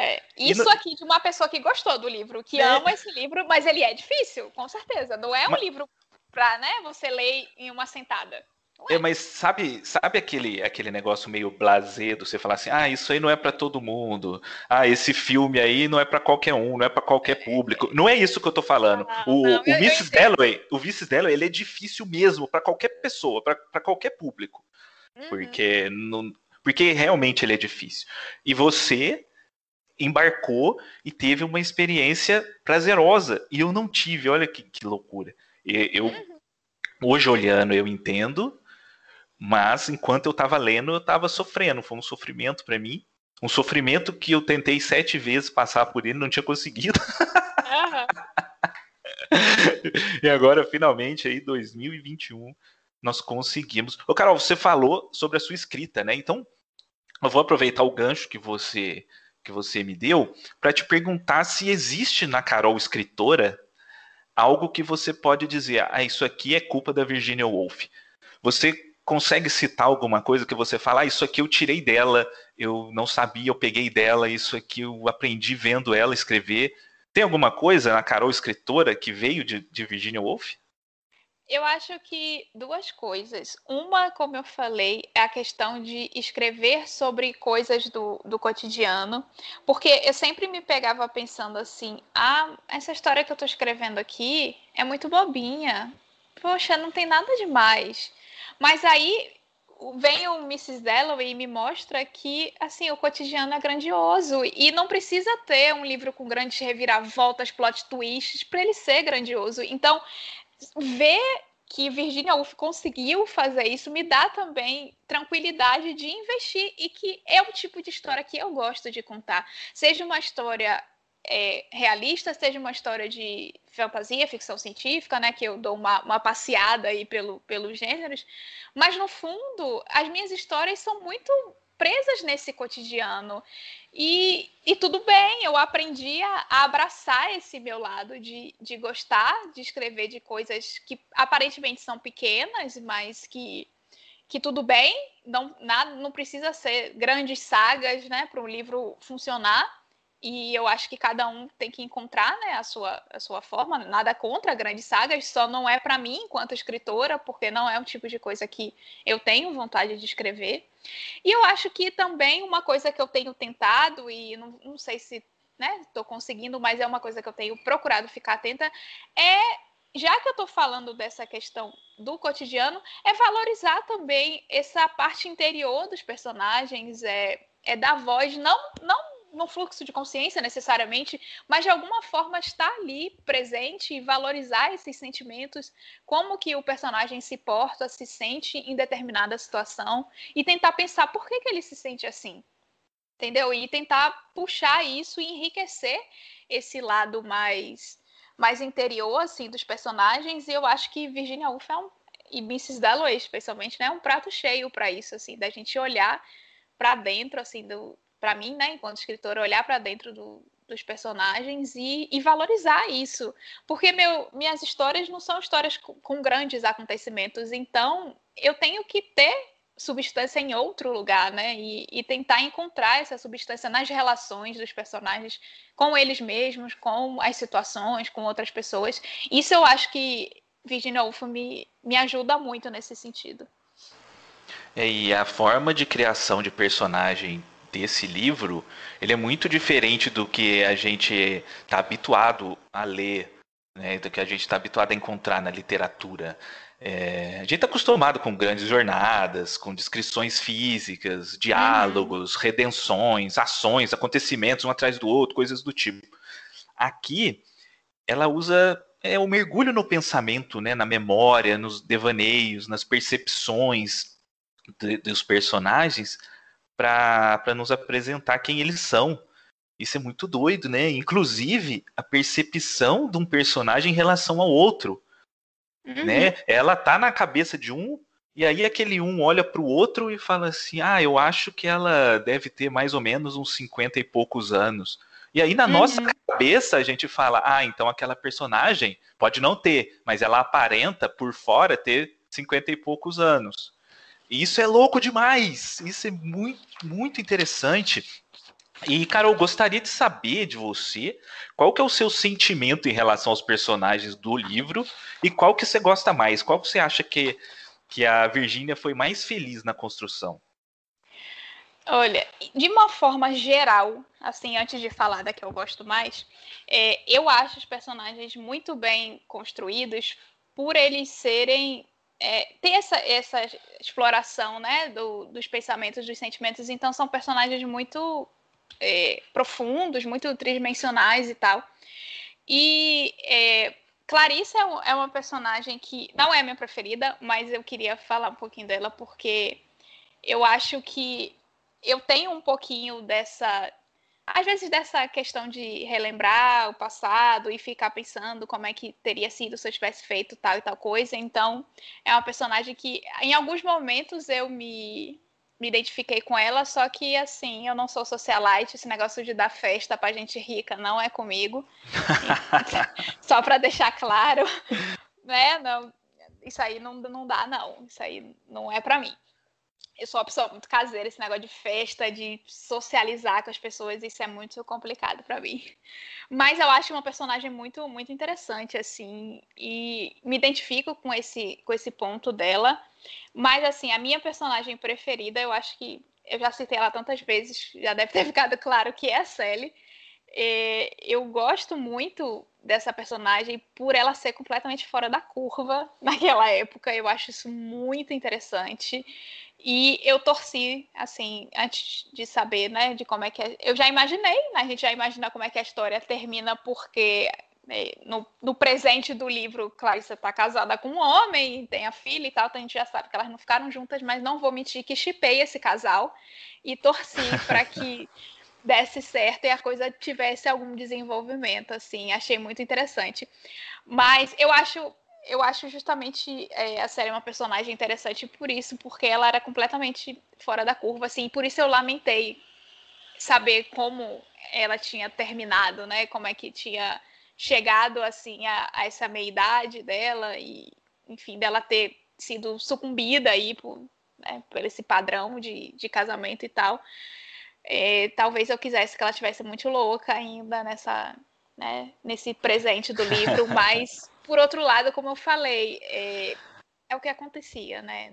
Speaker 3: É, isso no... aqui de uma pessoa que gostou do livro, que é. ama esse livro, mas ele é difícil, com certeza. Não é um mas... livro para né, você ler em uma sentada.
Speaker 2: É, mas sabe, sabe aquele, aquele negócio meio blazedo, você falar assim, ah, isso aí não é para todo mundo. Ah, esse filme aí não é para qualquer um, não é para qualquer público. Não é isso que eu tô falando. Ah, o, não, o Mrs. Dalloway, o Mrs. Dalloway, ele é difícil mesmo para qualquer pessoa, para qualquer público. Uhum. Porque não, porque realmente ele é difícil. E você embarcou e teve uma experiência prazerosa. E eu não tive, olha que, que loucura. Eu, uhum. hoje olhando, eu entendo mas enquanto eu estava lendo, eu estava sofrendo. Foi um sofrimento para mim. Um sofrimento que eu tentei sete vezes passar por ele não tinha conseguido. Uhum. e agora, finalmente, aí, 2021, nós conseguimos. Ô, Carol, você falou sobre a sua escrita, né? Então, eu vou aproveitar o gancho que você que você me deu para te perguntar se existe na Carol escritora algo que você pode dizer, ah, isso aqui é culpa da Virginia Woolf. Você consegue citar alguma coisa que você fala, ah, isso aqui eu tirei dela, eu não sabia, eu peguei dela, isso aqui eu aprendi vendo ela escrever. Tem alguma coisa na Carol escritora que veio de, de Virginia Woolf?
Speaker 3: Eu acho que duas coisas. Uma, como eu falei, é a questão de escrever sobre coisas do, do cotidiano, porque eu sempre me pegava pensando assim: ah, essa história que eu estou escrevendo aqui é muito bobinha. Poxa, não tem nada demais. Mas aí vem o Mrs. Dalloway e me mostra que assim o cotidiano é grandioso e não precisa ter um livro com grandes reviravoltas, plot twists para ele ser grandioso. Então, ver que Virginia Woolf conseguiu fazer isso me dá também tranquilidade de investir e que é o tipo de história que eu gosto de contar. Seja uma história é, realista, seja uma história de fantasia, ficção científica, né, que eu dou uma, uma passeada aí pelo, pelos gêneros, mas no fundo as minhas histórias são muito presas nesse cotidiano e, e tudo bem, eu aprendi a, a, abraçar esse meu lado de, de gostar de escrever de coisas que aparentemente são pequenas, mas que que tudo bem, não, nada, não precisa ser grandes sagas né, para um livro funcionar. E eu acho que cada um tem que encontrar né, a, sua, a sua forma. Nada contra grandes sagas, só não é para mim enquanto escritora, porque não é um tipo de coisa que eu tenho vontade de escrever. E eu acho que também uma coisa que eu tenho tentado, e não, não sei se estou né, conseguindo, mas é uma coisa que eu tenho procurado ficar atenta, é já que eu estou falando dessa questão do cotidiano, é valorizar também essa parte interior dos personagens, é, é dar voz, não, não no fluxo de consciência necessariamente, mas de alguma forma estar ali presente e valorizar esses sentimentos, como que o personagem se porta, se sente em determinada situação e tentar pensar por que, que ele se sente assim. Entendeu? E tentar puxar isso e enriquecer esse lado mais mais interior assim dos personagens, e eu acho que Virginia Woolf é um e Mrs. Dalloway, especialmente, né, é um prato cheio para isso assim, da gente olhar para dentro assim do, para mim, né, enquanto escritora, olhar para dentro do, dos personagens e, e, valorizar isso. Porque meu, minhas histórias não são histórias com, com, grandes acontecimentos, então eu tenho que ter substância em outro lugar, né? E, e, tentar encontrar essa substância nas relações dos personagens com eles mesmos, com as situações, com outras pessoas. Isso eu acho que Virginia Woolf me, me ajuda muito nesse sentido.
Speaker 2: É, e a forma de criação de personagem desse livro, ele é muito diferente do que a gente está habituado a ler, né, do que a gente está habituado a encontrar na literatura. É, a gente está acostumado com grandes jornadas, com descrições físicas, diálogos, uhum. redenções, ações, acontecimentos um atrás do outro, coisas do tipo. Aqui, ela usa é, o mergulho no pensamento, né, na memória, nos devaneios, nas percepções de, dos personagens, para nos apresentar quem eles são. Isso é muito doido, né? Inclusive, a percepção de um personagem em relação ao outro. Uhum. Né? Ela tá na cabeça de um, e aí aquele um olha para o outro e fala assim: Ah, eu acho que ela deve ter mais ou menos uns 50 e poucos anos. E aí na uhum. nossa cabeça a gente fala, ah, então aquela personagem pode não ter, mas ela aparenta por fora ter cinquenta e poucos anos. E isso é louco demais. Isso é muito, muito interessante. E, Carol, gostaria de saber de você qual que é o seu sentimento em relação aos personagens do livro e qual que você gosta mais, qual que você acha que, que a Virgínia foi mais feliz na construção?
Speaker 3: Olha, de uma forma geral, assim, antes de falar da que eu gosto mais, é, eu acho os personagens muito bem construídos por eles serem é, ter essa, essa exploração né, do, dos pensamentos, dos sentimentos. Então, são personagens muito é, profundos, muito tridimensionais e tal. E é, Clarissa é, é uma personagem que não é minha preferida, mas eu queria falar um pouquinho dela porque eu acho que eu tenho um pouquinho dessa às vezes dessa questão de relembrar o passado e ficar pensando como é que teria sido se eu tivesse feito tal e tal coisa. Então, é uma personagem que em alguns momentos eu me me identifiquei com ela, só que assim, eu não sou socialite, esse negócio de dar festa pra gente rica não é comigo. só para deixar claro, né? Não, isso aí não, não dá não, isso aí não é para mim eu sou uma pessoa muito caseira, esse negócio de festa, de socializar com as pessoas, isso é muito complicado para mim. Mas eu acho uma personagem muito, muito interessante, assim, e me identifico com esse, com esse ponto dela. Mas, assim, a minha personagem preferida, eu acho que eu já citei ela tantas vezes, já deve ter ficado claro que é a Sally. É, eu gosto muito dessa personagem por ela ser completamente fora da curva naquela época. Eu acho isso muito interessante. E eu torci, assim, antes de saber, né, de como é que é. Eu já imaginei, né, a gente já imagina como é que a história termina, porque né, no, no, presente do livro, Clarissa está casada com um homem, tem a filha e tal, então a gente já sabe que elas não ficaram juntas, mas não vou mentir que chipei esse casal e torci para que desse certo e a coisa tivesse algum desenvolvimento, assim, achei muito interessante. Mas eu acho eu acho justamente é, a série uma personagem interessante por isso, porque ela era completamente fora da curva, assim, por isso eu lamentei saber como ela tinha terminado, né? Como é que tinha chegado assim a, a essa meia idade dela e, enfim, dela ter sido sucumbida aí por, né, por esse padrão de, de casamento e tal. É, talvez eu quisesse que ela tivesse muito louca ainda nessa, né, nesse presente do livro, mas por outro lado, como eu falei, é, é o que acontecia, né?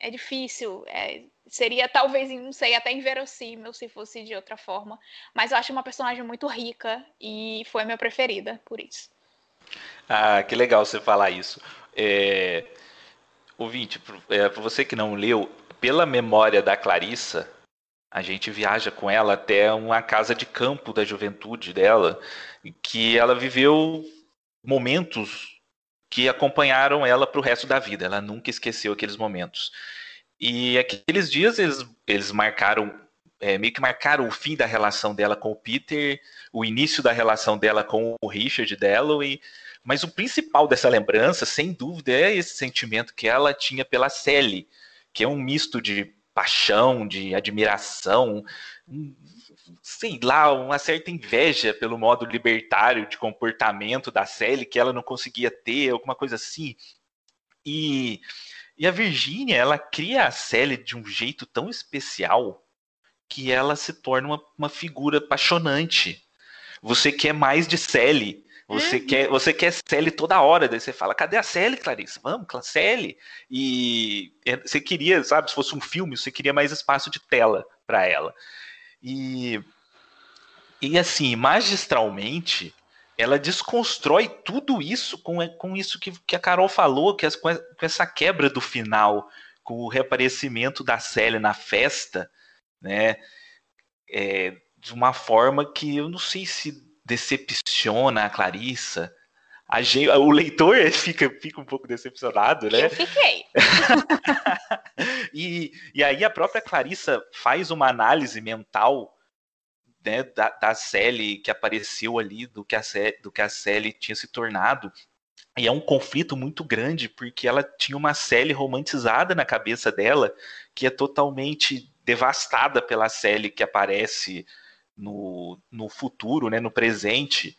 Speaker 3: É difícil, é, seria talvez, não sei, até inverossímil se fosse de outra forma. Mas eu acho uma personagem muito rica e foi minha preferida, por isso.
Speaker 2: Ah, que legal você falar isso. É, ouvinte, é, para você que não leu, pela memória da Clarissa, a gente viaja com ela até uma casa de campo da juventude dela, que ela viveu momentos que acompanharam ela para o resto da vida. Ela nunca esqueceu aqueles momentos. E aqueles dias eles, eles marcaram, é, meio que marcaram o fim da relação dela com o Peter, o início da relação dela com o Richard Dalloway. Mas o principal dessa lembrança, sem dúvida, é esse sentimento que ela tinha pela Sally, que é um misto de paixão, de admiração, sei lá, uma certa inveja pelo modo libertário de comportamento da Sally que ela não conseguia ter, alguma coisa assim. E, e a Virginia, ela cria a Sally de um jeito tão especial que ela se torna uma, uma figura apaixonante. Você quer mais de Sally. Você, uhum. quer, você quer Sally toda hora, daí você fala, cadê a Sally, Clarice? Vamos, Sally. E é, você queria, sabe, se fosse um filme, você queria mais espaço de tela para ela. E, e assim, magistralmente, ela desconstrói tudo isso com, com isso que, que a Carol falou, que as, com essa quebra do final, com o reaparecimento da Célia na festa, né? É, de uma forma que eu não sei se decepciona a Clarissa. A gente, o leitor fica, fica um pouco decepcionado, né?
Speaker 3: Eu fiquei.
Speaker 2: e, e aí a própria Clarissa faz uma análise mental né, da, da Sally que apareceu ali, do que, a, do que a Sally tinha se tornado. E é um conflito muito grande, porque ela tinha uma Sally romantizada na cabeça dela, que é totalmente devastada pela Sally que aparece no, no futuro, né, no presente.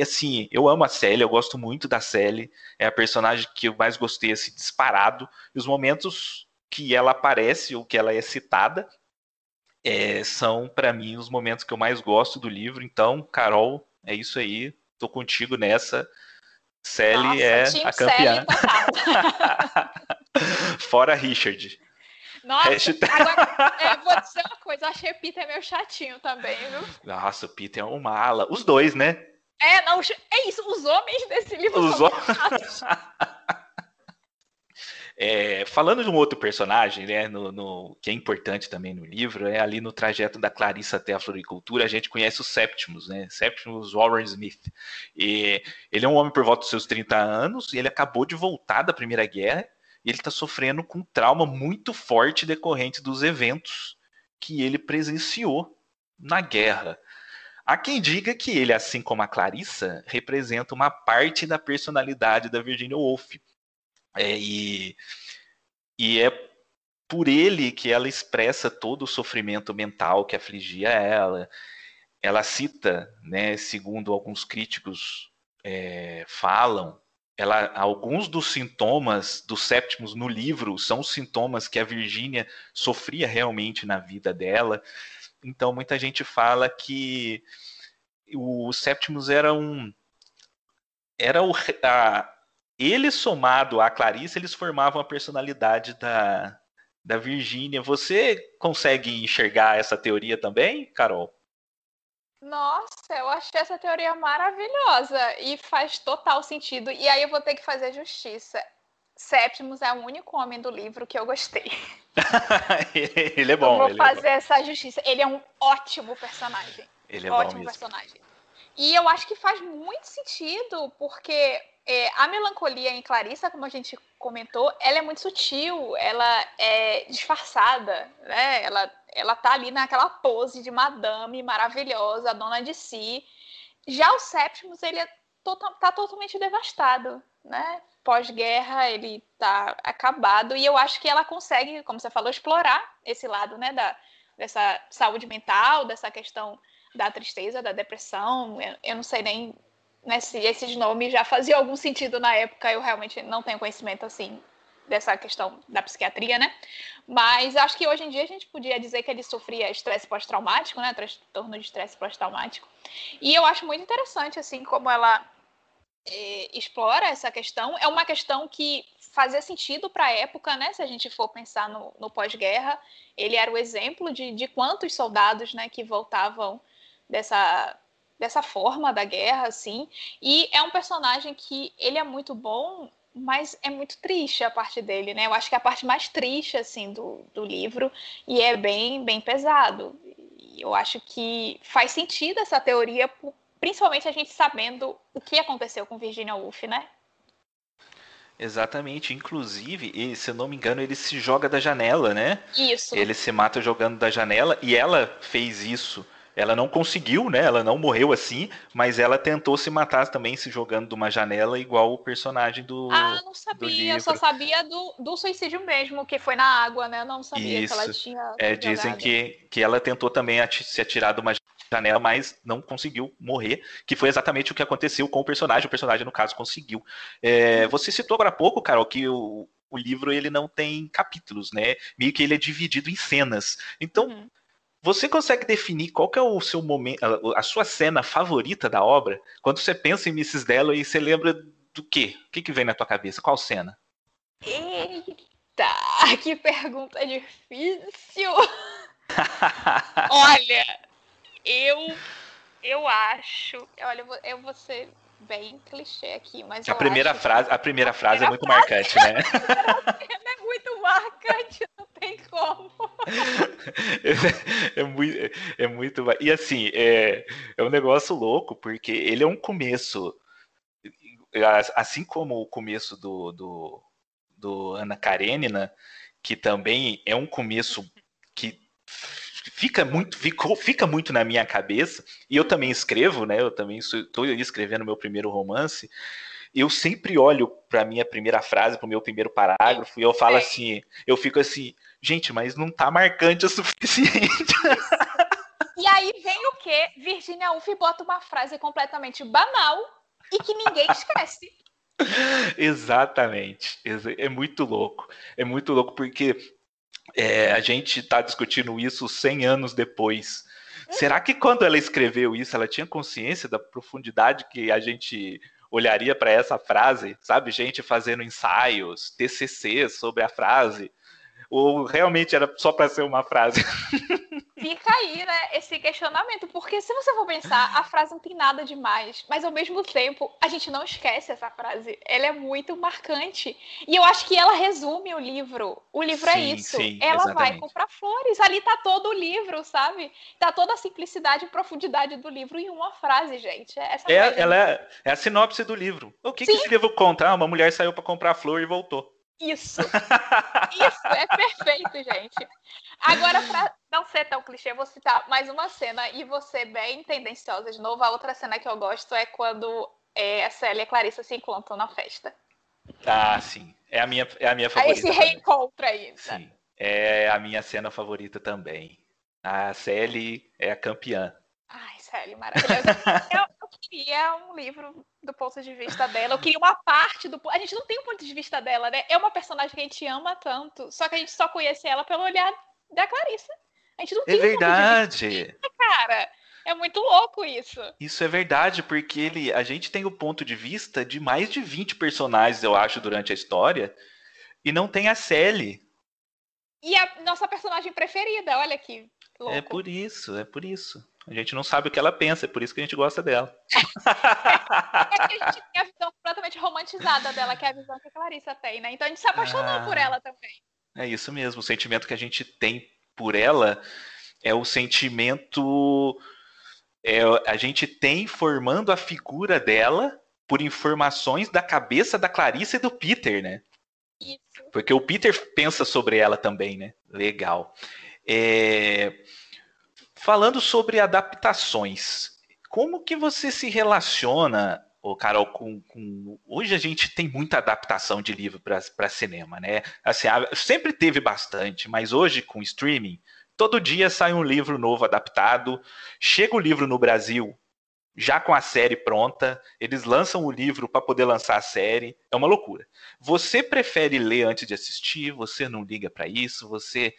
Speaker 2: Assim, eu amo a Sally, eu gosto muito da Sally, é a personagem que eu mais gostei, assim, disparado. E os momentos que ela aparece ou que ela é citada é, são, para mim, os momentos que eu mais gosto do livro. Então, Carol, é isso aí, tô contigo nessa. Sally Nossa, é a campeã. Fora Richard.
Speaker 3: Nossa, Hashtag... agora, é, vou dizer uma coisa, achei o Peter meio chatinho também, viu?
Speaker 2: Nossa, o Peter é uma ala. Os dois, né?
Speaker 3: É, não, é isso, os homens desse livro os são homens...
Speaker 2: É, falando de um outro personagem, né, no, no, que é importante também no livro, é ali no trajeto da Clarissa até a floricultura, a gente conhece o Septimus, né, Septimus Warren Smith. E ele é um homem por volta dos seus 30 anos e ele acabou de voltar da Primeira Guerra e ele está sofrendo com um trauma muito forte decorrente dos eventos que ele presenciou na guerra. Há quem diga que ele, assim como a Clarissa, representa uma parte da personalidade da Virginia Woolf, é, e, e é por ele que ela expressa todo o sofrimento mental que afligia ela. Ela cita, né, segundo alguns críticos é, falam, ela, alguns dos sintomas dos séptimos no livro são sintomas que a Virgínia sofria realmente na vida dela. Então muita gente fala que o Séptimos era um era o, a, ele somado à Clarice, eles formavam a personalidade da, da Virgínia. Você consegue enxergar essa teoria também, Carol?
Speaker 3: Nossa, eu achei essa teoria maravilhosa e faz total sentido. E aí eu vou ter que fazer justiça. Septimus é o único homem do livro que eu gostei.
Speaker 2: ele é bom. Eu
Speaker 3: vou
Speaker 2: é
Speaker 3: fazer é essa justiça. Ele é um ótimo personagem.
Speaker 2: Ele é
Speaker 3: ótimo
Speaker 2: bom
Speaker 3: personagem. E eu acho que faz muito sentido, porque é, a melancolia em Clarissa, como a gente comentou, ela é muito sutil, ela é disfarçada, né? Ela, ela tá ali naquela pose de madame maravilhosa, dona de si. Já o Septimus, ele é tota, tá totalmente devastado, né? Pós-guerra, ele tá acabado, e eu acho que ela consegue, como você falou, explorar esse lado, né, da, dessa saúde mental, dessa questão da tristeza, da depressão. Eu, eu não sei nem né, se esses nomes já faziam algum sentido na época, eu realmente não tenho conhecimento assim dessa questão da psiquiatria, né? Mas acho que hoje em dia a gente podia dizer que ele sofria estresse pós-traumático, né? Transtorno de estresse pós-traumático. E eu acho muito interessante, assim, como ela é, explora essa questão. É uma questão que fazia sentido para a época, né? Se a gente for pensar no, no pós-guerra, ele era o exemplo de, de quantos soldados, né, que voltavam dessa dessa forma da guerra, assim. E é um personagem que ele é muito bom, mas é muito triste a parte dele, né? Eu acho que é a parte mais triste, assim, do, do livro. E é bem, bem pesado. E eu acho que faz sentido essa teoria, principalmente a gente sabendo o que aconteceu com Virginia Woolf, né?
Speaker 2: Exatamente, inclusive, se eu não me engano, ele se joga da janela, né?
Speaker 3: Isso.
Speaker 2: Ele se mata jogando da janela e ela fez isso ela não conseguiu, né? Ela não morreu assim, mas ela tentou se matar também se jogando de uma janela, igual o personagem do.
Speaker 3: Ah, não sabia. Eu só sabia do, do suicídio mesmo, que foi na água, né? Eu não sabia
Speaker 2: Isso.
Speaker 3: que ela tinha.
Speaker 2: É, dizem que, que ela tentou também se atirar de uma janela, mas não conseguiu morrer, que foi exatamente o que aconteceu com o personagem. O personagem, no caso, conseguiu. É, você citou agora há pouco, Carol, que o, o livro ele não tem capítulos, né? Meio que ele é dividido em cenas. Então, uhum. Você consegue definir qual é o seu momento, a, sua cena favorita da obra? Quando você pensa em Mrs. Dalloway, você lembra do quê? O que, que vem na tua cabeça? Qual cena?
Speaker 3: Eita, que pergunta difícil! Olha, eu eu acho, olha, eu vou ser bem clichê aqui, mas
Speaker 2: a primeira frase, a primeira frase a primeira é muito frase,
Speaker 3: marcante, né? é muito marcante, não tem como.
Speaker 2: É, é, muito, é muito. E assim, é, é um negócio louco, porque ele é um começo. Assim como o começo do, do, do Ana Karenina, que também é um começo que fica muito, ficou, fica muito na minha cabeça, e eu também escrevo, né? Eu também estou escrevendo meu primeiro romance. Eu sempre olho para minha primeira frase, para o meu primeiro parágrafo, e eu falo assim, eu fico assim, gente, mas não tá marcante o suficiente.
Speaker 3: E aí vem o quê? Virginia Woolf bota uma frase completamente banal e que ninguém esquece.
Speaker 2: Exatamente. É muito louco. É muito louco porque é, a gente está discutindo isso 100 anos depois. Será que quando ela escreveu isso, ela tinha consciência da profundidade que a gente olharia para essa frase? Sabe, gente fazendo ensaios, TCC sobre a frase, ou realmente era só para ser uma frase?
Speaker 3: Fica aí, né, esse questionamento, porque se você for pensar, a frase não tem nada demais, mas ao mesmo tempo, a gente não esquece essa frase. Ela é muito marcante. E eu acho que ela resume o livro. O livro é sim, é isso. Sim, ela exatamente. vai comprar flores. Ali tá todo o livro, sabe? Tá toda a simplicidade e profundidade do livro em uma frase, gente.
Speaker 2: É essa é, ela é, é, a sinopse do livro. O que, que esse livro conta? Ah, uma mulher saiu para comprar flor e voltou.
Speaker 3: Isso. Isso é perfeito, gente. Agora, para não ser tão clichê, vou citar mais uma cena e você bem tendenciosa de novo. A outra cena que eu gosto é quando é, a Célia e a Clarissa se encontram na festa.
Speaker 2: Ah, sim. É a minha, é a minha favorita.
Speaker 3: Esse reencontro aí. Né?
Speaker 2: Sim. É a minha cena favorita também. A Sally é a campeã.
Speaker 3: Ai, Sally, maravilhosa. eu queria um livro do ponto de vista dela. Eu queria uma parte do. A gente não tem um ponto de vista dela, né? É uma personagem que a gente ama tanto, só que a gente só conhece ela pelo olhar da Clarissa. A gente não é tem
Speaker 2: É verdade. Um
Speaker 3: vista, cara. É muito louco isso.
Speaker 2: Isso é verdade, porque ele, a gente tem o ponto de vista de mais de 20 personagens, eu acho, durante a história, e não tem a Sally.
Speaker 3: E a nossa personagem preferida, olha que louco.
Speaker 2: É por isso, é por isso. A gente não sabe o que ela pensa, é por isso que a gente gosta dela.
Speaker 3: é que a gente tem a visão completamente romantizada dela, que é a visão que a Clarissa tem, né? Então a gente se apaixonou ah, por ela também.
Speaker 2: É isso mesmo. O sentimento que a gente tem por ela é o sentimento. É, a gente tem formando a figura dela por informações da cabeça da Clarissa e do Peter, né?
Speaker 3: Isso.
Speaker 2: Porque o Peter pensa sobre ela também, né? Legal. É... Falando sobre adaptações, como que você se relaciona, oh, Carol, com, com, Hoje a gente tem muita adaptação de livro para cinema, né? Assim, sempre teve bastante, mas hoje com streaming, todo dia sai um livro novo adaptado. Chega o livro no Brasil, já com a série pronta, eles lançam o livro para poder lançar a série. É uma loucura. Você prefere ler antes de assistir? Você não liga para isso? Você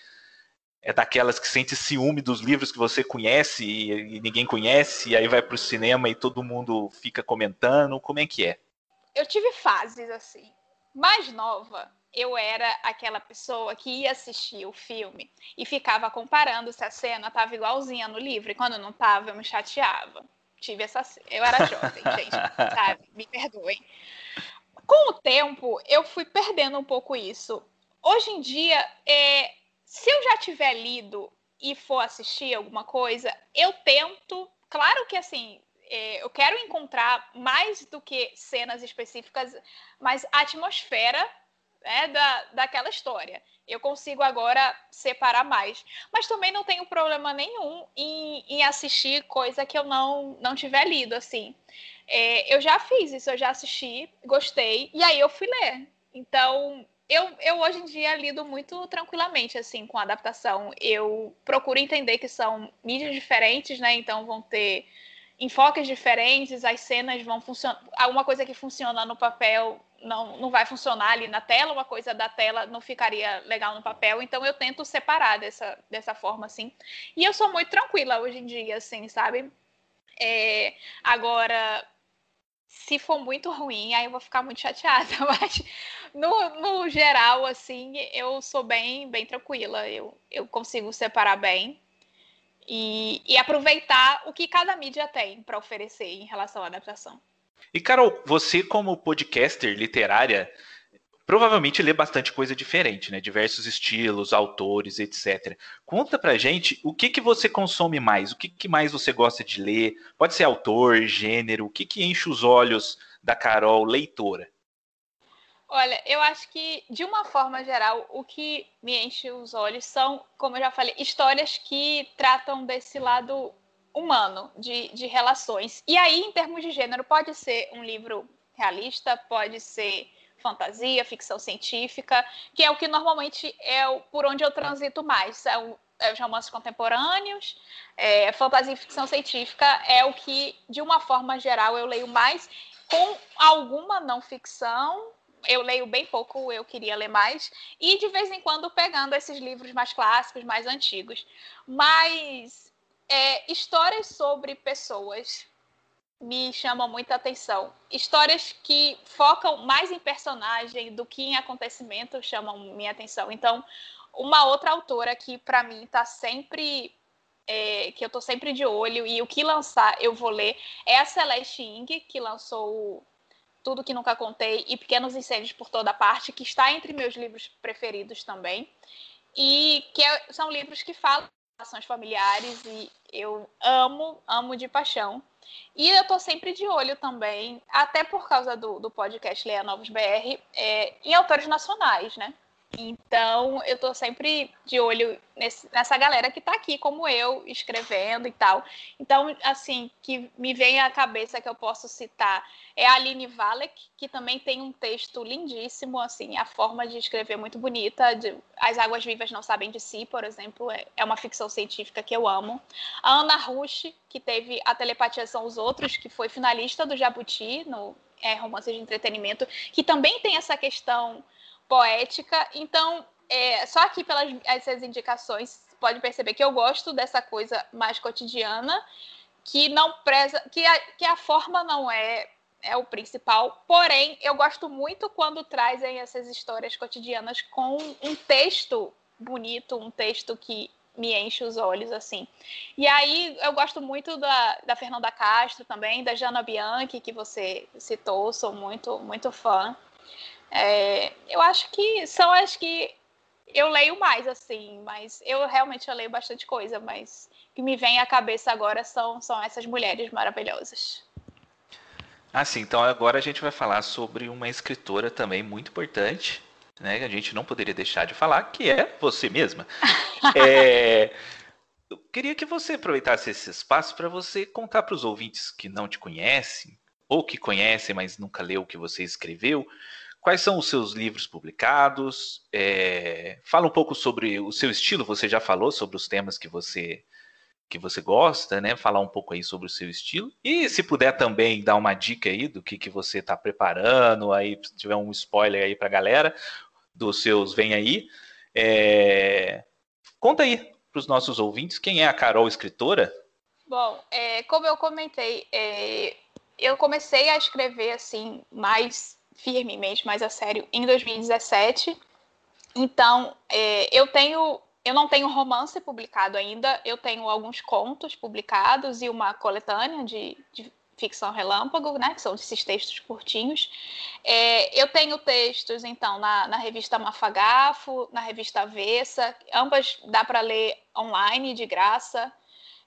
Speaker 2: é daquelas que sente ciúme dos livros que você conhece e, e ninguém conhece, e aí vai para o cinema e todo mundo fica comentando. Como é que é?
Speaker 3: Eu tive fases assim. Mais nova, eu era aquela pessoa que ia assistir o filme e ficava comparando se a cena estava igualzinha no livro, e quando não estava, eu me chateava. Tive essa. Eu era jovem, gente, sabe? Me perdoem. Com o tempo, eu fui perdendo um pouco isso. Hoje em dia, é, se eu já tiver lido e for assistir alguma coisa, eu tento. Claro que assim, é, eu quero encontrar mais do que cenas específicas, mas a atmosfera né, da, daquela história. Eu consigo agora separar mais. Mas também não tenho problema nenhum em, em assistir coisa que eu não, não tiver lido, assim. É, eu já fiz isso, eu já assisti, gostei, e aí eu fui ler. Então, eu, eu hoje em dia lido muito tranquilamente assim com a adaptação. Eu procuro entender que são mídias diferentes, né? Então vão ter enfoques diferentes, as cenas vão funcionar. Alguma coisa que funciona no papel não, não vai funcionar ali na tela, uma coisa da tela não ficaria legal no papel. Então eu tento separar dessa, dessa forma, assim. E eu sou muito tranquila hoje em dia, assim, sabe? É, agora, se for muito ruim, aí eu vou ficar muito chateada, mas no, no geral, assim, eu sou bem, bem tranquila, eu, eu consigo separar bem e, e aproveitar o que cada mídia tem para oferecer em relação à adaptação.
Speaker 2: E, Carol, você, como podcaster literária, provavelmente lê bastante coisa diferente, né? Diversos estilos, autores, etc. Conta pra gente o que, que você consome mais, o que, que mais você gosta de ler. Pode ser autor, gênero, o que, que enche os olhos da Carol leitora?
Speaker 3: Olha, eu acho que, de uma forma geral, o que me enche os olhos são, como eu já falei, histórias que tratam desse lado humano, de, de relações. E aí, em termos de gênero, pode ser um livro realista, pode ser fantasia, ficção científica, que é o que normalmente é o, por onde eu transito mais. É o, é, os romances contemporâneos, é, fantasia e ficção científica é o que, de uma forma geral, eu leio mais, com alguma não ficção. Eu leio bem pouco, eu queria ler mais, e de vez em quando pegando esses livros mais clássicos, mais antigos. Mas é, histórias sobre pessoas me chamam muita atenção. Histórias que focam mais em personagem do que em acontecimento chamam minha atenção. Então, uma outra autora que para mim está sempre é, que eu estou sempre de olho e o que lançar eu vou ler é a Celeste Ing, que lançou Tudo que Nunca Contei e Pequenos Incêndios por Toda Parte, que está entre meus livros preferidos também. E que é, são livros que falam de relações familiares e eu amo, amo de paixão. E eu estou sempre de olho também, até por causa do, do podcast Leia Novos BR, é, em autores nacionais, né? Então, eu estou sempre de olho nesse, nessa galera que está aqui, como eu, escrevendo e tal. Então, assim, que me vem à cabeça que eu posso citar é a Aline Valek, que também tem um texto lindíssimo, assim, a forma de escrever é muito bonita. De, As Águas Vivas Não Sabem de Si, por exemplo, é, é uma ficção científica que eu amo. A Ana Rush, que teve A Telepatia São os Outros, que foi finalista do Jabuti, no é, Romance de Entretenimento, que também tem essa questão poética. Então, é, só aqui pelas essas indicações, pode perceber que eu gosto dessa coisa mais cotidiana, que não preza, que a, que a forma não é é o principal. Porém, eu gosto muito quando trazem essas histórias cotidianas com um texto bonito, um texto que me enche os olhos, assim. E aí, eu gosto muito da, da Fernanda Castro também, da Jana Bianchi, que você citou, sou muito, muito fã. É, eu acho que são as que eu leio mais, assim, mas eu realmente eu leio bastante coisa, mas o que me vem à cabeça agora são, são essas mulheres maravilhosas.
Speaker 2: Ah, sim, então agora a gente vai falar sobre uma escritora também muito importante, né? Que a gente não poderia deixar de falar, que é você mesma. é, eu queria que você aproveitasse esse espaço para você contar para os ouvintes que não te conhecem, ou que conhecem, mas nunca leu o que você escreveu, Quais são os seus livros publicados? É, fala um pouco sobre o seu estilo. Você já falou sobre os temas que você que você gosta, né? Falar um pouco aí sobre o seu estilo. E se puder também dar uma dica aí do que, que você está preparando, aí se tiver um spoiler aí para a galera dos seus vem aí. É... Conta aí para os nossos ouvintes quem é a Carol escritora.
Speaker 3: Bom, é, como eu comentei, é, eu comecei a escrever assim mais firmemente, mais a sério, em 2017. Então, é, eu tenho. Eu não tenho romance publicado ainda, eu tenho alguns contos publicados e uma coletânea de, de ficção relâmpago, né, que são esses textos curtinhos. É, eu tenho textos, então, na, na revista Mafagafo, na revista Avessa, ambas dá para ler online, de graça.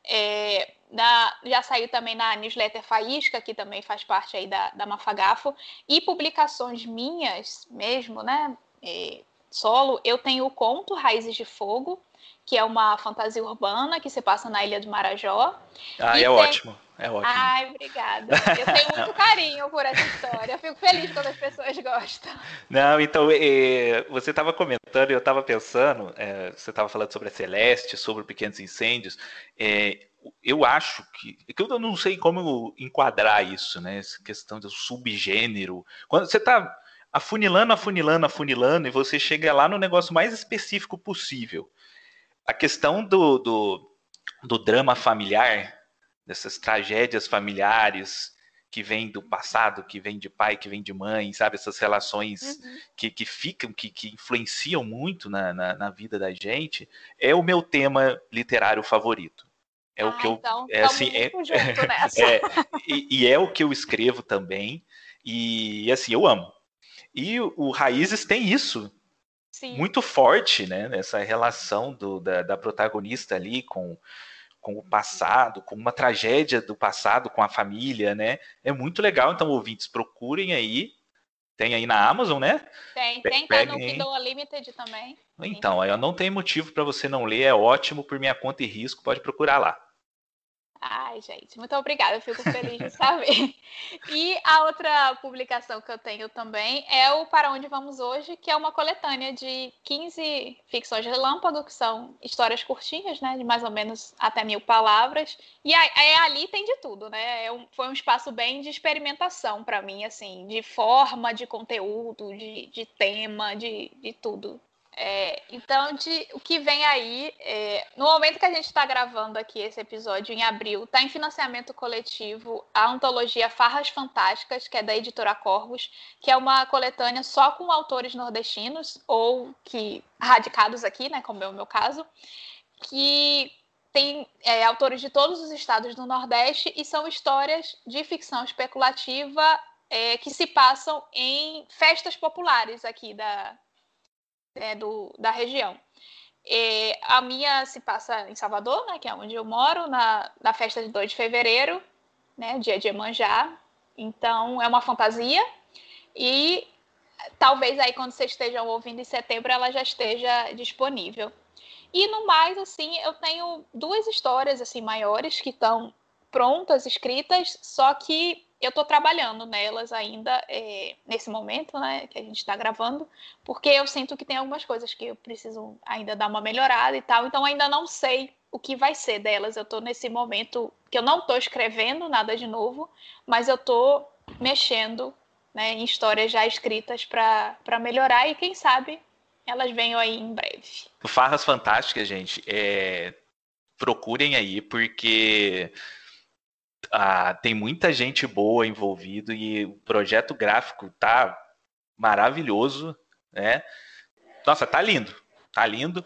Speaker 3: É, na, já saiu também na newsletter Faísca, que também faz parte aí da, da Mafagafo, e publicações minhas mesmo, né? É, solo, eu tenho o conto Raízes de Fogo, que é uma fantasia urbana que se passa na Ilha do Marajó.
Speaker 2: Ah, é tem... ótimo. É ótimo.
Speaker 3: Ai, obrigada. Eu tenho muito carinho por essa história. Eu fico feliz quando as pessoas gostam.
Speaker 2: Não, então, é, você estava comentando, eu estava pensando, é, você estava falando sobre a Celeste, sobre pequenos incêndios. Eu acho que, é que eu não sei como enquadrar isso, né? Essa questão do subgênero. Quando você está afunilando, afunilando, afunilando, e você chega lá no negócio mais específico possível. A questão do, do, do drama familiar, dessas tragédias familiares que vêm do passado, que vêm de pai, que vêm de mãe, sabe? Essas relações uhum. que, que ficam, que, que influenciam muito na, na, na, vida da gente, é o meu tema literário favorito. É ah, o que eu.
Speaker 3: Então,
Speaker 2: é, assim, é, é, e, e, é o que eu escrevo também. E assim, eu amo. E o, o Raízes tem isso. Sim. Muito forte, né? Nessa relação do, da, da protagonista ali com, com o passado, com uma tragédia do passado com a família, né? É muito legal. Então, ouvintes, procurem aí. Tem aí na Amazon, né?
Speaker 3: Tem, tem, tá no Kindle Unlimited também.
Speaker 2: Então, aí eu não tenho motivo para você não ler, é ótimo por minha conta e risco, pode procurar lá.
Speaker 3: Ai, gente, muito obrigada, eu fico feliz de saber. E a outra publicação que eu tenho também é o Para Onde Vamos Hoje, que é uma coletânea de 15 ficções relâmpago, que são histórias curtinhas, né, de mais ou menos até mil palavras. E aí, ali tem de tudo, né? É um, foi um espaço bem de experimentação para mim, assim, de forma, de conteúdo, de, de tema, de, de tudo. É, então, de, o que vem aí, é, no momento que a gente está gravando aqui esse episódio, em abril, está em financiamento coletivo a antologia Farras Fantásticas, que é da editora Corvos, que é uma coletânea só com autores nordestinos, ou que radicados aqui, né, como é o meu caso, que tem é, autores de todos os estados do Nordeste e são histórias de ficção especulativa é, que se passam em festas populares aqui da, é, do, da região. E a minha se passa em Salvador, né, que é onde eu moro, na, na festa de 2 de fevereiro, né, dia de Emanjá. Então, é uma fantasia. E talvez aí, quando vocês estejam ouvindo em setembro, ela já esteja disponível. E no mais, assim, eu tenho duas histórias assim maiores que estão prontas, escritas, só que eu estou trabalhando nelas ainda é, nesse momento, né, que a gente está gravando, porque eu sinto que tem algumas coisas que eu preciso ainda dar uma melhorada e tal, então ainda não sei o que vai ser delas. Eu estou nesse momento que eu não estou escrevendo nada de novo, mas eu estou mexendo né, em histórias já escritas para melhorar e quem sabe elas venham aí em breve.
Speaker 2: Farras Fantásticas, gente, é... procurem aí, porque ah, tem muita gente boa envolvido e o projeto gráfico tá maravilhoso, né? Nossa, tá lindo, tá lindo.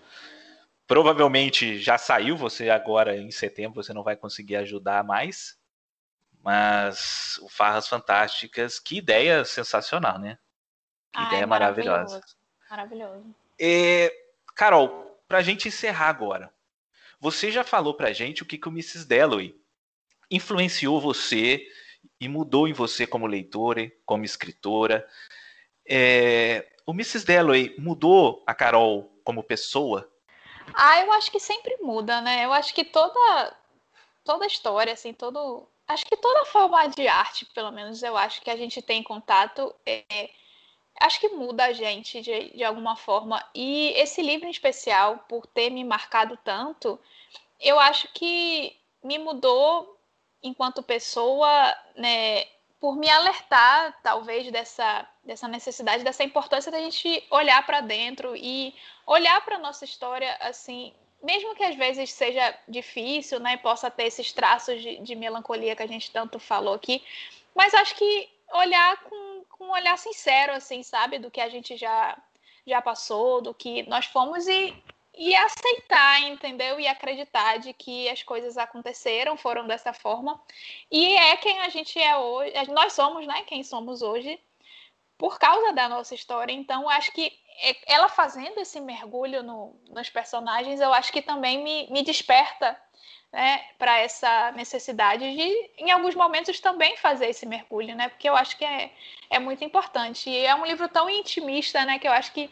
Speaker 2: Provavelmente já saiu, você agora em setembro você não vai conseguir ajudar mais. Mas o Farras Fantásticas, que ideia sensacional, né? Que
Speaker 3: Ai,
Speaker 2: ideia maravilhosa.
Speaker 3: Maravilhoso.
Speaker 2: É, Carol, pra gente encerrar agora. Você já falou pra gente o que, que o Mrs. Dalloway influenciou você e mudou em você como leitora, como escritora. É, o Mrs. Dalloway mudou a Carol como pessoa?
Speaker 3: Ah, eu acho que sempre muda, né? Eu acho que toda toda história, assim, todo acho que toda forma de arte, pelo menos eu acho que a gente tem contato, é, acho que muda a gente de, de alguma forma. E esse livro em especial, por ter me marcado tanto, eu acho que me mudou enquanto pessoa, né, por me alertar, talvez, dessa, dessa necessidade, dessa importância da gente olhar para dentro e olhar para a nossa história, assim, mesmo que às vezes seja difícil, né, possa ter esses traços de, de melancolia que a gente tanto falou aqui, mas acho que olhar com, com um olhar sincero, assim, sabe, do que a gente já, já passou, do que nós fomos e e aceitar, entendeu? E acreditar de que as coisas aconteceram, foram dessa forma. E é quem a gente é hoje, nós somos, né? Quem somos hoje por causa da nossa história. Então, acho que é, ela fazendo esse mergulho no, nos personagens, eu acho que também me, me desperta né, para essa necessidade de, em alguns momentos, também fazer esse mergulho, né? Porque eu acho que é, é muito importante. E é um livro tão intimista, né? Que eu acho que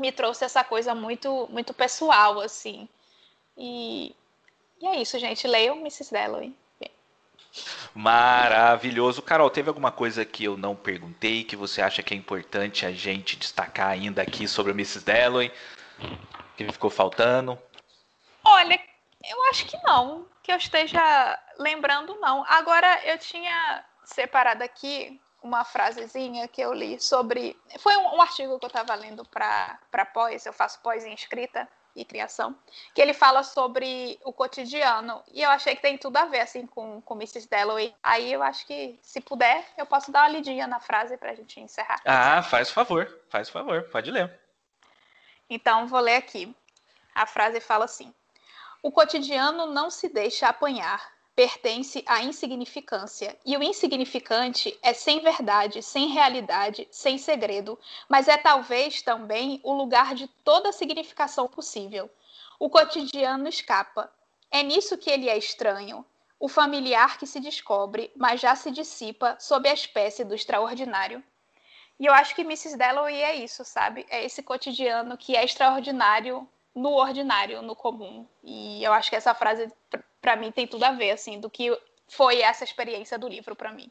Speaker 3: me trouxe essa coisa muito, muito pessoal, assim. E, e é isso, gente. Leiam Mrs. Dalloway.
Speaker 2: Maravilhoso. Carol, teve alguma coisa que eu não perguntei que você acha que é importante a gente destacar ainda aqui sobre a Mrs. Dalloway? Que ficou faltando?
Speaker 3: Olha, eu acho que não. Que eu esteja lembrando, não. Agora, eu tinha separado aqui uma frasezinha que eu li sobre. Foi um, um artigo que eu estava lendo para pós, eu faço pós em escrita e criação, que ele fala sobre o cotidiano. E eu achei que tem tudo a ver assim com, com Mrs. Dalloway. Aí eu acho que, se puder, eu posso dar uma lidinha na frase para a gente encerrar.
Speaker 2: Ah, faz favor, faz favor, pode ler.
Speaker 3: Então, vou ler aqui. A frase fala assim: O cotidiano não se deixa apanhar, pertence à insignificância, e o insignificante é sem verdade, sem realidade, sem segredo, mas é talvez também o lugar de toda significação possível. O cotidiano escapa. É nisso que ele é estranho. O familiar que se descobre, mas já se dissipa sob a espécie do extraordinário. E eu acho que Mrs. Dalloway é isso, sabe? É esse cotidiano que é extraordinário no ordinário, no comum. E eu acho que essa frase para mim tem tudo a ver assim do que foi essa experiência do livro para mim.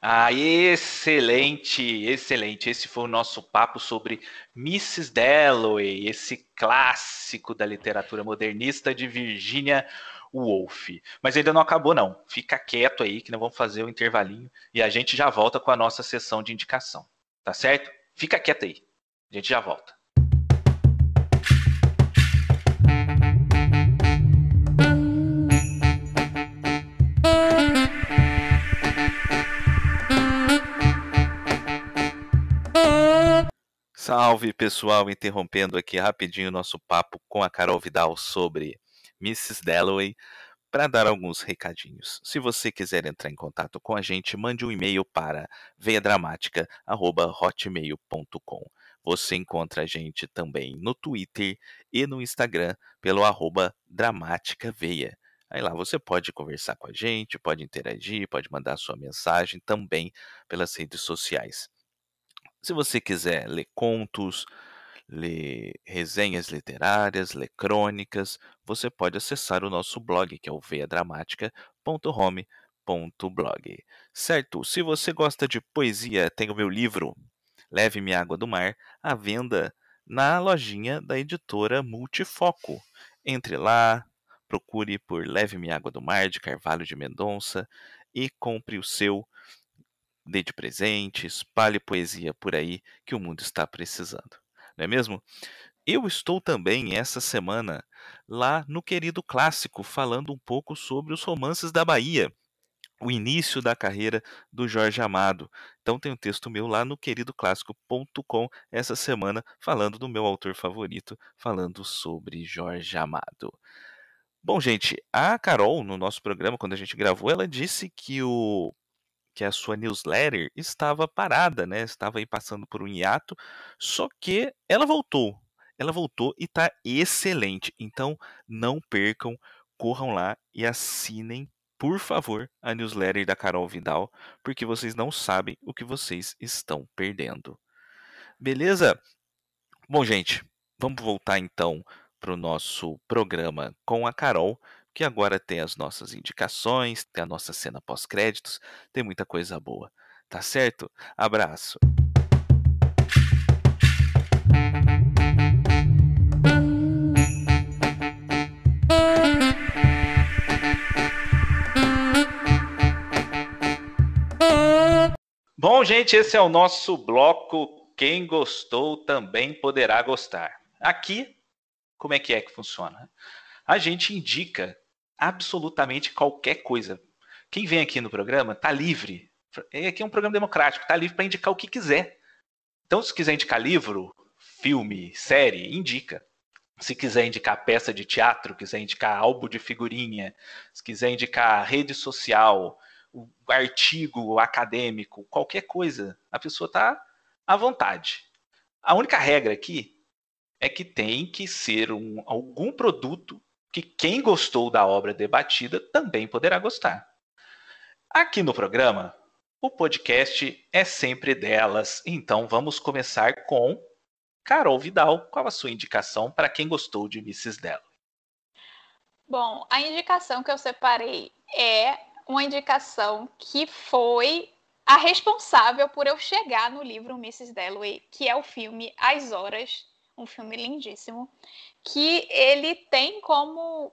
Speaker 2: Ah, excelente, excelente. Esse foi o nosso papo sobre Mrs. Dalloway, esse clássico da literatura modernista de Virginia Woolf. Mas ainda não acabou, não. Fica quieto aí que nós vamos fazer o intervalinho e a gente já volta com a nossa sessão de indicação. Tá certo? Fica quieto aí. A gente já volta. Salve pessoal, interrompendo aqui rapidinho o nosso papo com a Carol Vidal sobre Mrs. Dalloway para dar alguns recadinhos. Se você quiser entrar em contato com a gente, mande um e-mail para veiadramática@hotmail.com. Você encontra a gente também no Twitter e no Instagram pelo arroba dramaticaveia. Aí lá você pode conversar com a gente, pode interagir, pode mandar sua mensagem também pelas redes sociais. Se você quiser ler contos, ler resenhas literárias, ler crônicas, você pode acessar o nosso blog, que é o veiadramática.home.blog. Certo? Se você gosta de poesia, tem o meu livro, Leve-me Água do Mar, à venda na lojinha da editora Multifoco. Entre lá, procure por Leve-me Água do Mar, de Carvalho de Mendonça, e compre o seu dê de presente, espalhe poesia por aí que o mundo está precisando. Não é mesmo? Eu estou também essa semana lá no Querido Clássico falando um pouco sobre os romances da Bahia, o início da carreira do Jorge Amado. Então tem um texto meu lá no queridoclássico.com essa semana falando do meu autor favorito, falando sobre Jorge Amado. Bom, gente, a Carol, no nosso programa, quando a gente gravou, ela disse que o que a sua newsletter estava parada, né? Estava aí passando por um hiato, só que ela voltou. Ela voltou e está excelente. Então, não percam, corram lá e assinem, por favor, a newsletter da Carol Vidal, porque vocês não sabem o que vocês estão perdendo. Beleza? Bom, gente, vamos voltar então para o nosso programa com a Carol que agora tem as nossas indicações, tem a nossa cena pós-créditos, tem muita coisa boa. Tá certo? Abraço. Bom, gente, esse é o nosso bloco. Quem gostou também poderá gostar. Aqui, como é que é que funciona? A gente indica absolutamente qualquer coisa. Quem vem aqui no programa está livre. Aqui é um programa democrático, está livre para indicar o que quiser. Então, se quiser indicar livro, filme, série, indica. Se quiser indicar peça de teatro, quiser indicar álbum de figurinha, se quiser indicar rede social, artigo acadêmico, qualquer coisa, a pessoa está à vontade. A única regra aqui é que tem que ser um, algum produto que quem gostou da obra debatida também poderá gostar. Aqui no programa, o podcast é sempre delas, então vamos começar com Carol Vidal. Qual a sua indicação para quem gostou de Mrs. Dalloway?
Speaker 3: Bom, a indicação que eu separei é uma indicação que foi a responsável por eu chegar no livro Mrs. Dalloway, que é o filme As Horas, um filme lindíssimo, que ele tem como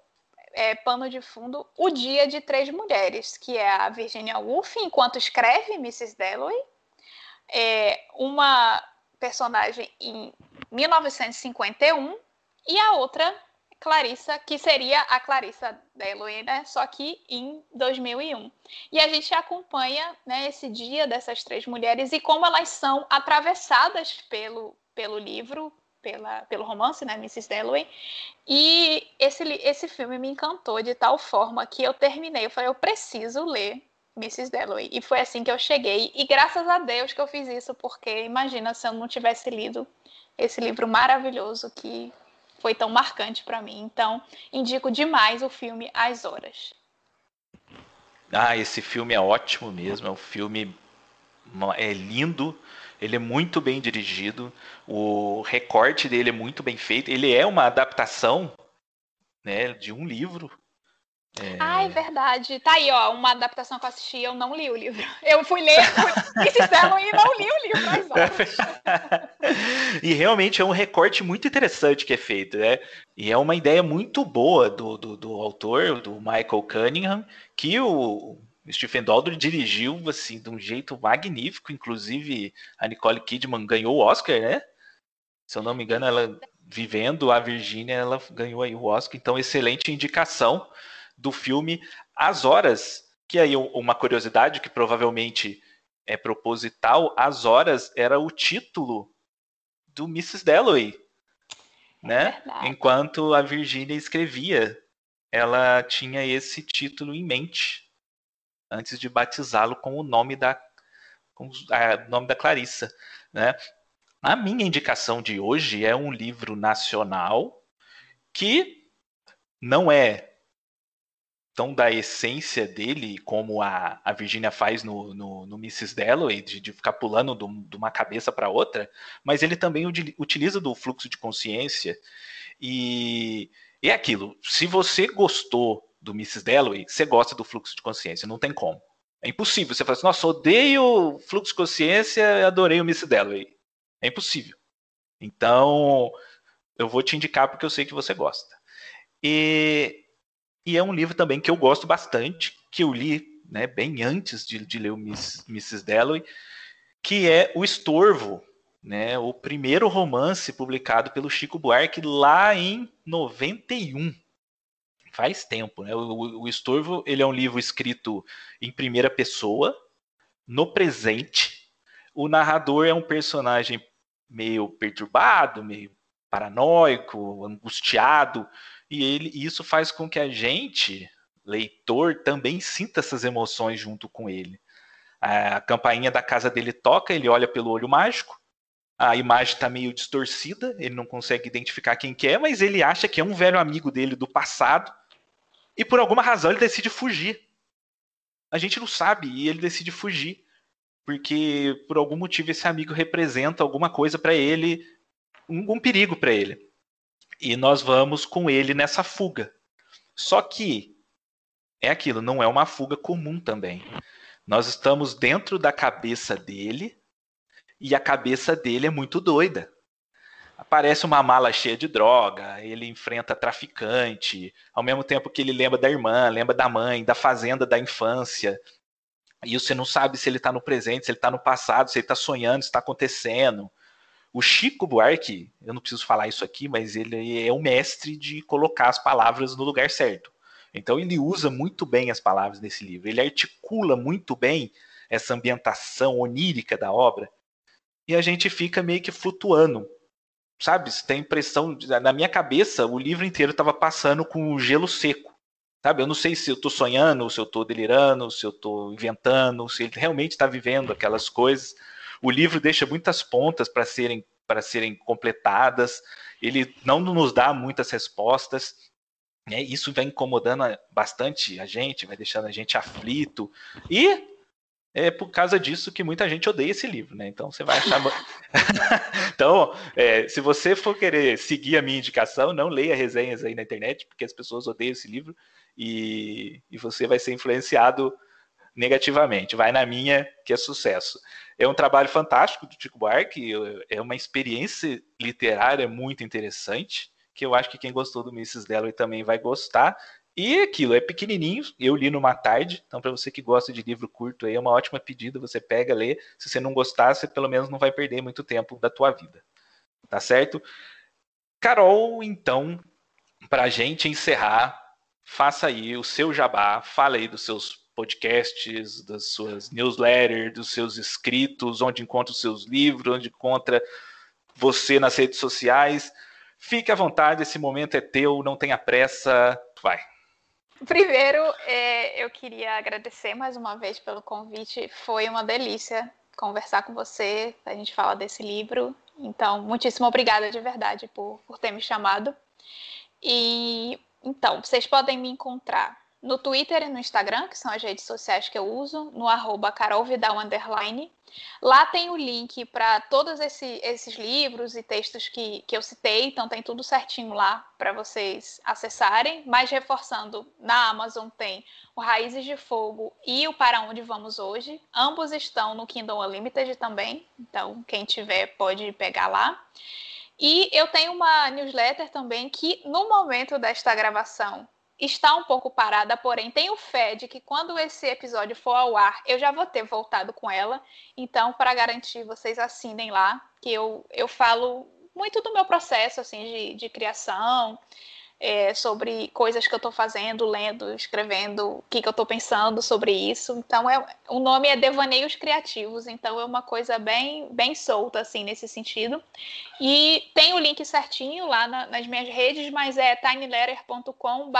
Speaker 3: é, pano de fundo o Dia de Três Mulheres, que é a Virginia Woolf, enquanto escreve Mrs. Dalloway, é, uma personagem em 1951 e a outra Clarissa, que seria a Clarissa Dalloway, né? Só que em 2001. E a gente acompanha né, esse dia dessas três mulheres e como elas são atravessadas pelo, pelo livro, pela, pelo romance, né, Mrs. Dalloway. E esse, esse filme me encantou de tal forma que eu terminei. Eu falei, eu preciso ler Mrs. Dalloway. E foi assim que eu cheguei. E graças a Deus que eu fiz isso, porque imagina se eu não tivesse lido esse livro maravilhoso que foi tão marcante para mim. Então, indico demais o filme As Horas.
Speaker 2: Ah, esse filme é ótimo mesmo. É um filme é lindo ele é muito bem dirigido, o recorte dele é muito bem feito. Ele é uma adaptação né, de um livro.
Speaker 3: É... Ah, é verdade. Tá aí, ó, uma adaptação que eu assisti, eu não li o livro. Eu fui ler esse Celo e não li o livro
Speaker 2: E realmente é um recorte muito interessante que é feito, né? E é uma ideia muito boa do, do, do autor, do Michael Cunningham, que o Stephen Daldry dirigiu assim de um jeito magnífico. Inclusive, a Nicole Kidman ganhou o Oscar, né? Se eu não me engano, ela vivendo a Virgínia, ela ganhou aí o Oscar. Então, excelente indicação do filme As Horas, que aí uma curiosidade que provavelmente é proposital, As Horas era o título do Mrs. Dalloway, é né? Enquanto a Virginia escrevia, ela tinha esse título em mente antes de batizá-lo com o nome da com o nome da Clarissa, né? A minha indicação de hoje é um livro nacional que não é tão da essência dele, como a, a Virginia faz no, no, no Mrs. Dalloway, de, de ficar pulando do, de uma cabeça para outra, mas ele também utiliza do fluxo de consciência. E é aquilo, se você gostou do Mrs. Dalloway, você gosta do fluxo de consciência, não tem como. É impossível. Você fala assim, nossa, odeio fluxo de consciência, adorei o Mrs. Dalloway. É impossível. Então, eu vou te indicar porque eu sei que você gosta. E e é um livro também que eu gosto bastante, que eu li né, bem antes de, de ler o Miss, Mrs. Dalloway, que é O Estorvo, né, o primeiro romance publicado pelo Chico Buarque lá em 91. Faz tempo, né? O, o Estorvo ele é um livro escrito em primeira pessoa, no presente. O narrador é um personagem meio perturbado, meio paranoico, angustiado, e ele, isso faz com que a gente, leitor, também sinta essas emoções junto com ele. A campainha da casa dele toca, ele olha pelo olho mágico, a imagem está meio distorcida, ele não consegue identificar quem que é, mas ele acha que é um velho amigo dele do passado, e por alguma razão ele decide fugir. A gente não sabe, e ele decide fugir, porque por algum motivo esse amigo representa alguma coisa para ele, um, perigo para ele e nós vamos com ele nessa fuga. Só que é aquilo, não é uma fuga comum também. Nós estamos dentro da cabeça dele e a cabeça dele é muito doida. Aparece uma mala cheia de droga, ele enfrenta traficante, ao mesmo tempo que ele lembra da irmã, lembra da mãe, da fazenda da infância. E você não sabe se ele está no presente, se ele está no passado, se ele está sonhando, se está acontecendo. O Chico Buarque, eu não preciso falar isso aqui, mas ele é o mestre de colocar as palavras no lugar certo. Então ele usa muito bem as palavras nesse livro. Ele articula muito bem essa ambientação onírica da obra. E a gente fica meio que flutuando. Sabe? Você tem a impressão. Na minha cabeça, o livro inteiro estava passando com o gelo seco. Sabe? Eu não sei se eu estou sonhando, se eu estou delirando, se eu estou inventando, se ele realmente está vivendo aquelas coisas. O livro deixa muitas pontas para serem para serem completadas. Ele não nos dá muitas respostas. Né? Isso vai incomodando bastante a gente, vai deixando a gente aflito. E é por causa disso que muita gente odeia esse livro, né? Então você vai achar. então, é, se você for querer seguir a minha indicação, não leia resenhas aí na internet, porque as pessoas odeiam esse livro e, e você vai ser influenciado negativamente. Vai na minha, que é sucesso. É um trabalho fantástico do Chico Buarque, é uma experiência literária muito interessante, que eu acho que quem gostou do Mrs. Dalloway também vai gostar. E aquilo, é pequenininho, eu li numa tarde, então para você que gosta de livro curto aí, é uma ótima pedida, você pega, lê. Se você não gostar, você pelo menos não vai perder muito tempo da tua vida. Tá certo? Carol, então, para a gente encerrar, faça aí o seu jabá, fala aí dos seus podcasts, das suas newsletters, dos seus escritos, onde encontra os seus livros, onde encontra você nas redes sociais. Fique à vontade, esse momento é teu, não tenha pressa, vai.
Speaker 3: Primeiro, é, eu queria agradecer mais uma vez pelo convite. Foi uma delícia conversar com você, a gente falar desse livro. Então, muitíssimo obrigada de verdade por, por ter me chamado. E então, vocês podem me encontrar no Twitter e no Instagram, que são as redes sociais que eu uso, no arroba carolvidal. Lá tem o link para todos esse, esses livros e textos que, que eu citei, então tem tudo certinho lá para vocês acessarem. Mas reforçando, na Amazon tem o Raízes de Fogo e o Para Onde Vamos Hoje. Ambos estão no Kindle Unlimited também, então quem tiver pode pegar lá. E eu tenho uma newsletter também que, no momento desta gravação, está um pouco parada, porém tenho fé de que quando esse episódio for ao ar, eu já vou ter voltado com ela. Então, para garantir, vocês assinem lá, que eu, eu falo muito do meu processo assim de, de criação, é, sobre coisas que eu estou fazendo, lendo, escrevendo, o que, que eu estou pensando sobre isso. Então, é, o nome é Devaneios Criativos, então é uma coisa bem, bem solta, assim, nesse sentido. E tem o link certinho lá na, nas minhas redes, mas é tinyletter.com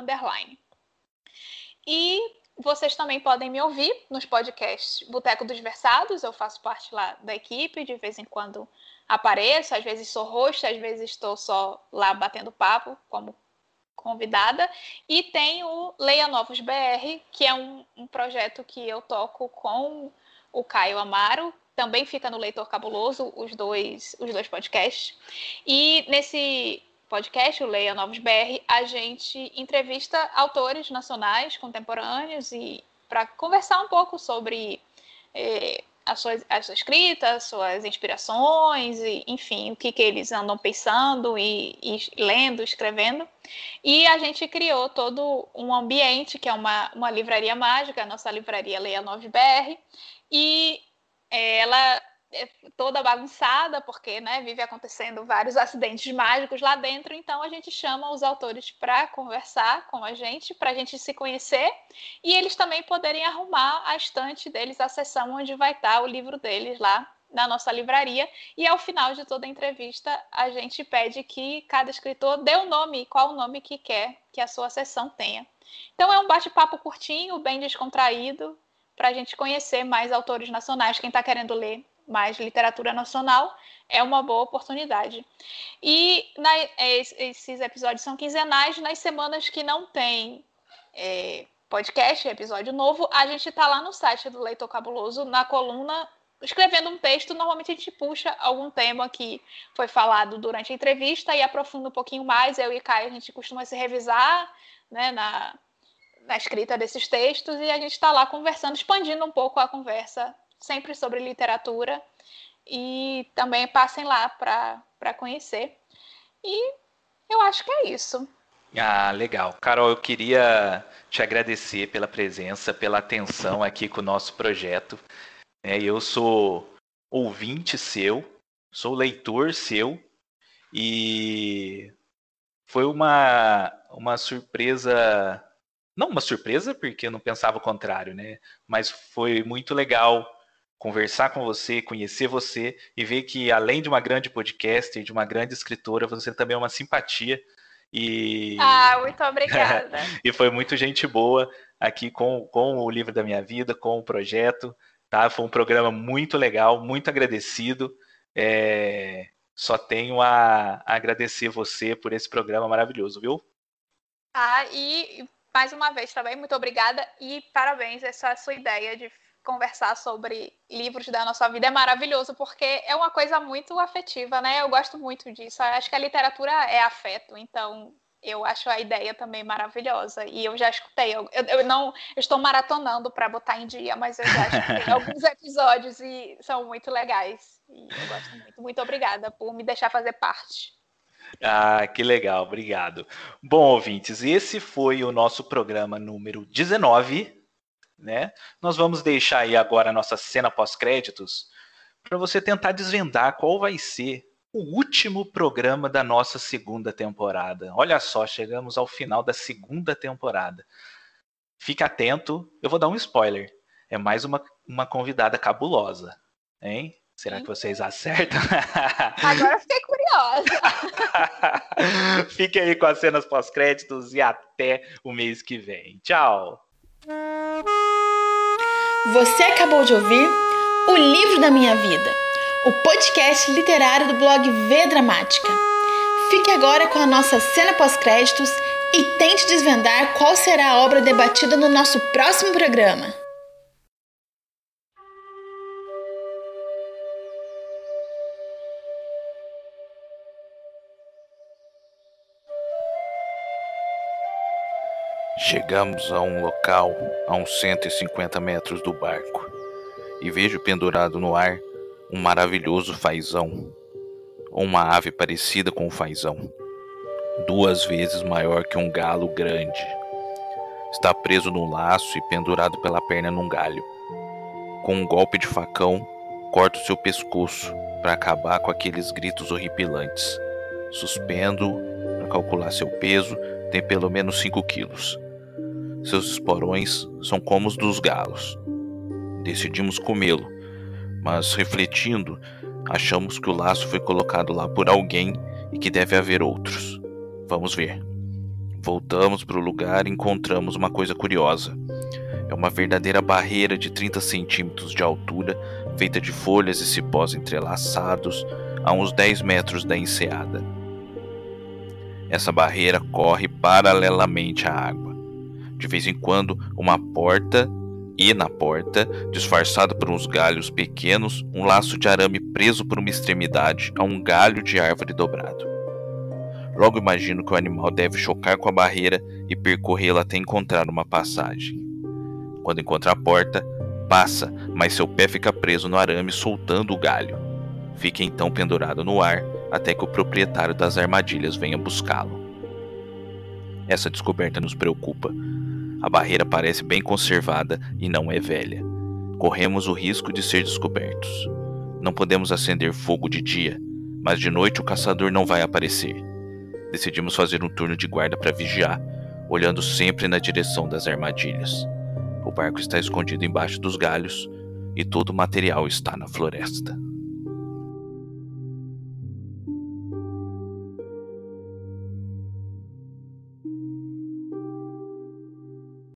Speaker 3: underline. E vocês também podem me ouvir nos podcasts Boteco dos Versados, eu faço parte lá da equipe, de vez em quando apareço, às vezes sou host, às vezes estou só lá batendo papo como convidada. E tem o Leia Novos BR, que é um, um projeto que eu toco com o Caio Amaro, também fica no Leitor Cabuloso, os dois, os dois podcasts. E nesse podcast, o Leia Novos BR, a gente entrevista autores nacionais, contemporâneos, e para conversar um pouco sobre eh, a sua, a sua escrita, suas inspirações, e, enfim, o que, que eles andam pensando e, e, lendo, escrevendo. E a gente criou todo um ambiente, que é uma, uma livraria mágica, a nossa livraria Leia 9BR, e ela é toda bagunçada, porque né, vive acontecendo vários acidentes mágicos lá dentro, então a gente chama os autores para conversar com a gente, para a gente se conhecer e eles também poderem arrumar a estante deles, a seção onde vai estar o livro deles lá na nossa livraria. E ao final de toda a entrevista, a gente pede que cada escritor dê o um nome, qual o nome que quer que a sua sessão tenha. Então é um bate-papo curtinho, bem descontraído, para a gente conhecer mais autores nacionais. Quem está querendo ler mais literatura nacional, é uma boa oportunidade. E na, esses episódios são quinzenais, nas semanas que não tem é, podcast, episódio novo, a gente está lá no site do Leitor Cabuloso, na coluna, escrevendo um texto. Normalmente a gente puxa algum tema que foi falado durante a entrevista e aprofunda um pouquinho mais. Eu e Caio, a gente costuma se revisar né, na, na escrita desses textos e a gente está lá conversando, expandindo um pouco a conversa sempre sobre literatura. E também passem lá para conhecer. E eu acho que é isso.
Speaker 2: Ah, legal. Carol, eu queria te agradecer pela presença, pela atenção aqui com o nosso projeto. É, eu sou ouvinte seu, sou leitor seu e foi uma, uma surpresa, não uma surpresa porque eu não pensava o contrário, né? Mas foi muito legal conversar com você, conhecer você e ver que além de uma grande podcaster, de uma grande escritora, você também é uma simpatia e
Speaker 3: Ah, muito obrigada.
Speaker 2: e foi muito gente boa aqui com, com o livro da minha vida, com o projeto, tá? Foi um programa muito legal, muito agradecido. É... Só tenho a agradecer você por esse programa maravilhoso, viu?
Speaker 3: Ah, e mais uma vez também, muito obrigada e parabéns essa sua ideia de conversar sobre livros da nossa vida é maravilhoso, porque é uma coisa muito afetiva, né? Eu gosto muito disso. Eu acho que a literatura é afeto, então eu acho a ideia também maravilhosa. E eu já escutei, eu, eu não eu estou maratonando para botar em dia, mas eu já escutei alguns episódios e são muito legais. E eu gosto muito. Muito obrigada por me deixar fazer parte.
Speaker 2: Ah, que legal, obrigado. Bom, ouvintes, esse foi o nosso programa número 19 né? Nós vamos deixar aí agora a nossa cena pós-créditos para você tentar desvendar qual vai ser o último programa da nossa segunda temporada. Olha só, chegamos ao final da segunda temporada. Fique atento, eu vou dar um spoiler. É mais uma, uma convidada cabulosa, hein? Será que vocês acertam?
Speaker 3: Agora fiquei curiosa.
Speaker 2: Fique aí com as cenas pós-créditos e até o mês que vem. Tchau!
Speaker 1: Você acabou de ouvir O Livro da Minha Vida, o podcast literário do blog V Dramática. Fique agora com a nossa cena pós-créditos
Speaker 4: e tente desvendar qual será a obra debatida no nosso próximo programa.
Speaker 2: Chegamos a um local a uns 150 metros do barco e vejo pendurado no ar um maravilhoso fazão, ou uma ave parecida com o fazão, duas vezes maior que um galo grande. Está preso no laço e pendurado pela perna num galho. Com um golpe de facão, corto seu pescoço para acabar com aqueles gritos horripilantes. Suspendo para calcular seu peso, tem pelo menos 5 quilos. Seus esporões são como os dos galos. Decidimos comê-lo, mas refletindo, achamos que o laço foi colocado lá por alguém e que deve haver outros. Vamos ver. Voltamos para o lugar e encontramos uma coisa curiosa. É uma verdadeira barreira de 30 centímetros de altura, feita de folhas e cipós entrelaçados a uns 10 metros da enseada. Essa barreira corre paralelamente à água. De vez em quando, uma porta e na porta, disfarçado por uns galhos pequenos, um laço de arame preso por uma extremidade a um galho de árvore dobrado. Logo imagino que o animal deve chocar com a barreira e percorrê-la até encontrar uma passagem. Quando encontra a porta, passa, mas seu pé fica preso no arame soltando o galho. Fica então pendurado no ar até que o proprietário das armadilhas venha buscá-lo. Essa descoberta nos preocupa, a barreira parece bem conservada e não é velha. Corremos o risco de ser descobertos. Não podemos acender fogo de dia, mas de noite o caçador não vai aparecer. Decidimos fazer um turno de guarda para vigiar, olhando sempre na direção das armadilhas. O barco está escondido embaixo dos galhos e todo o material está na floresta.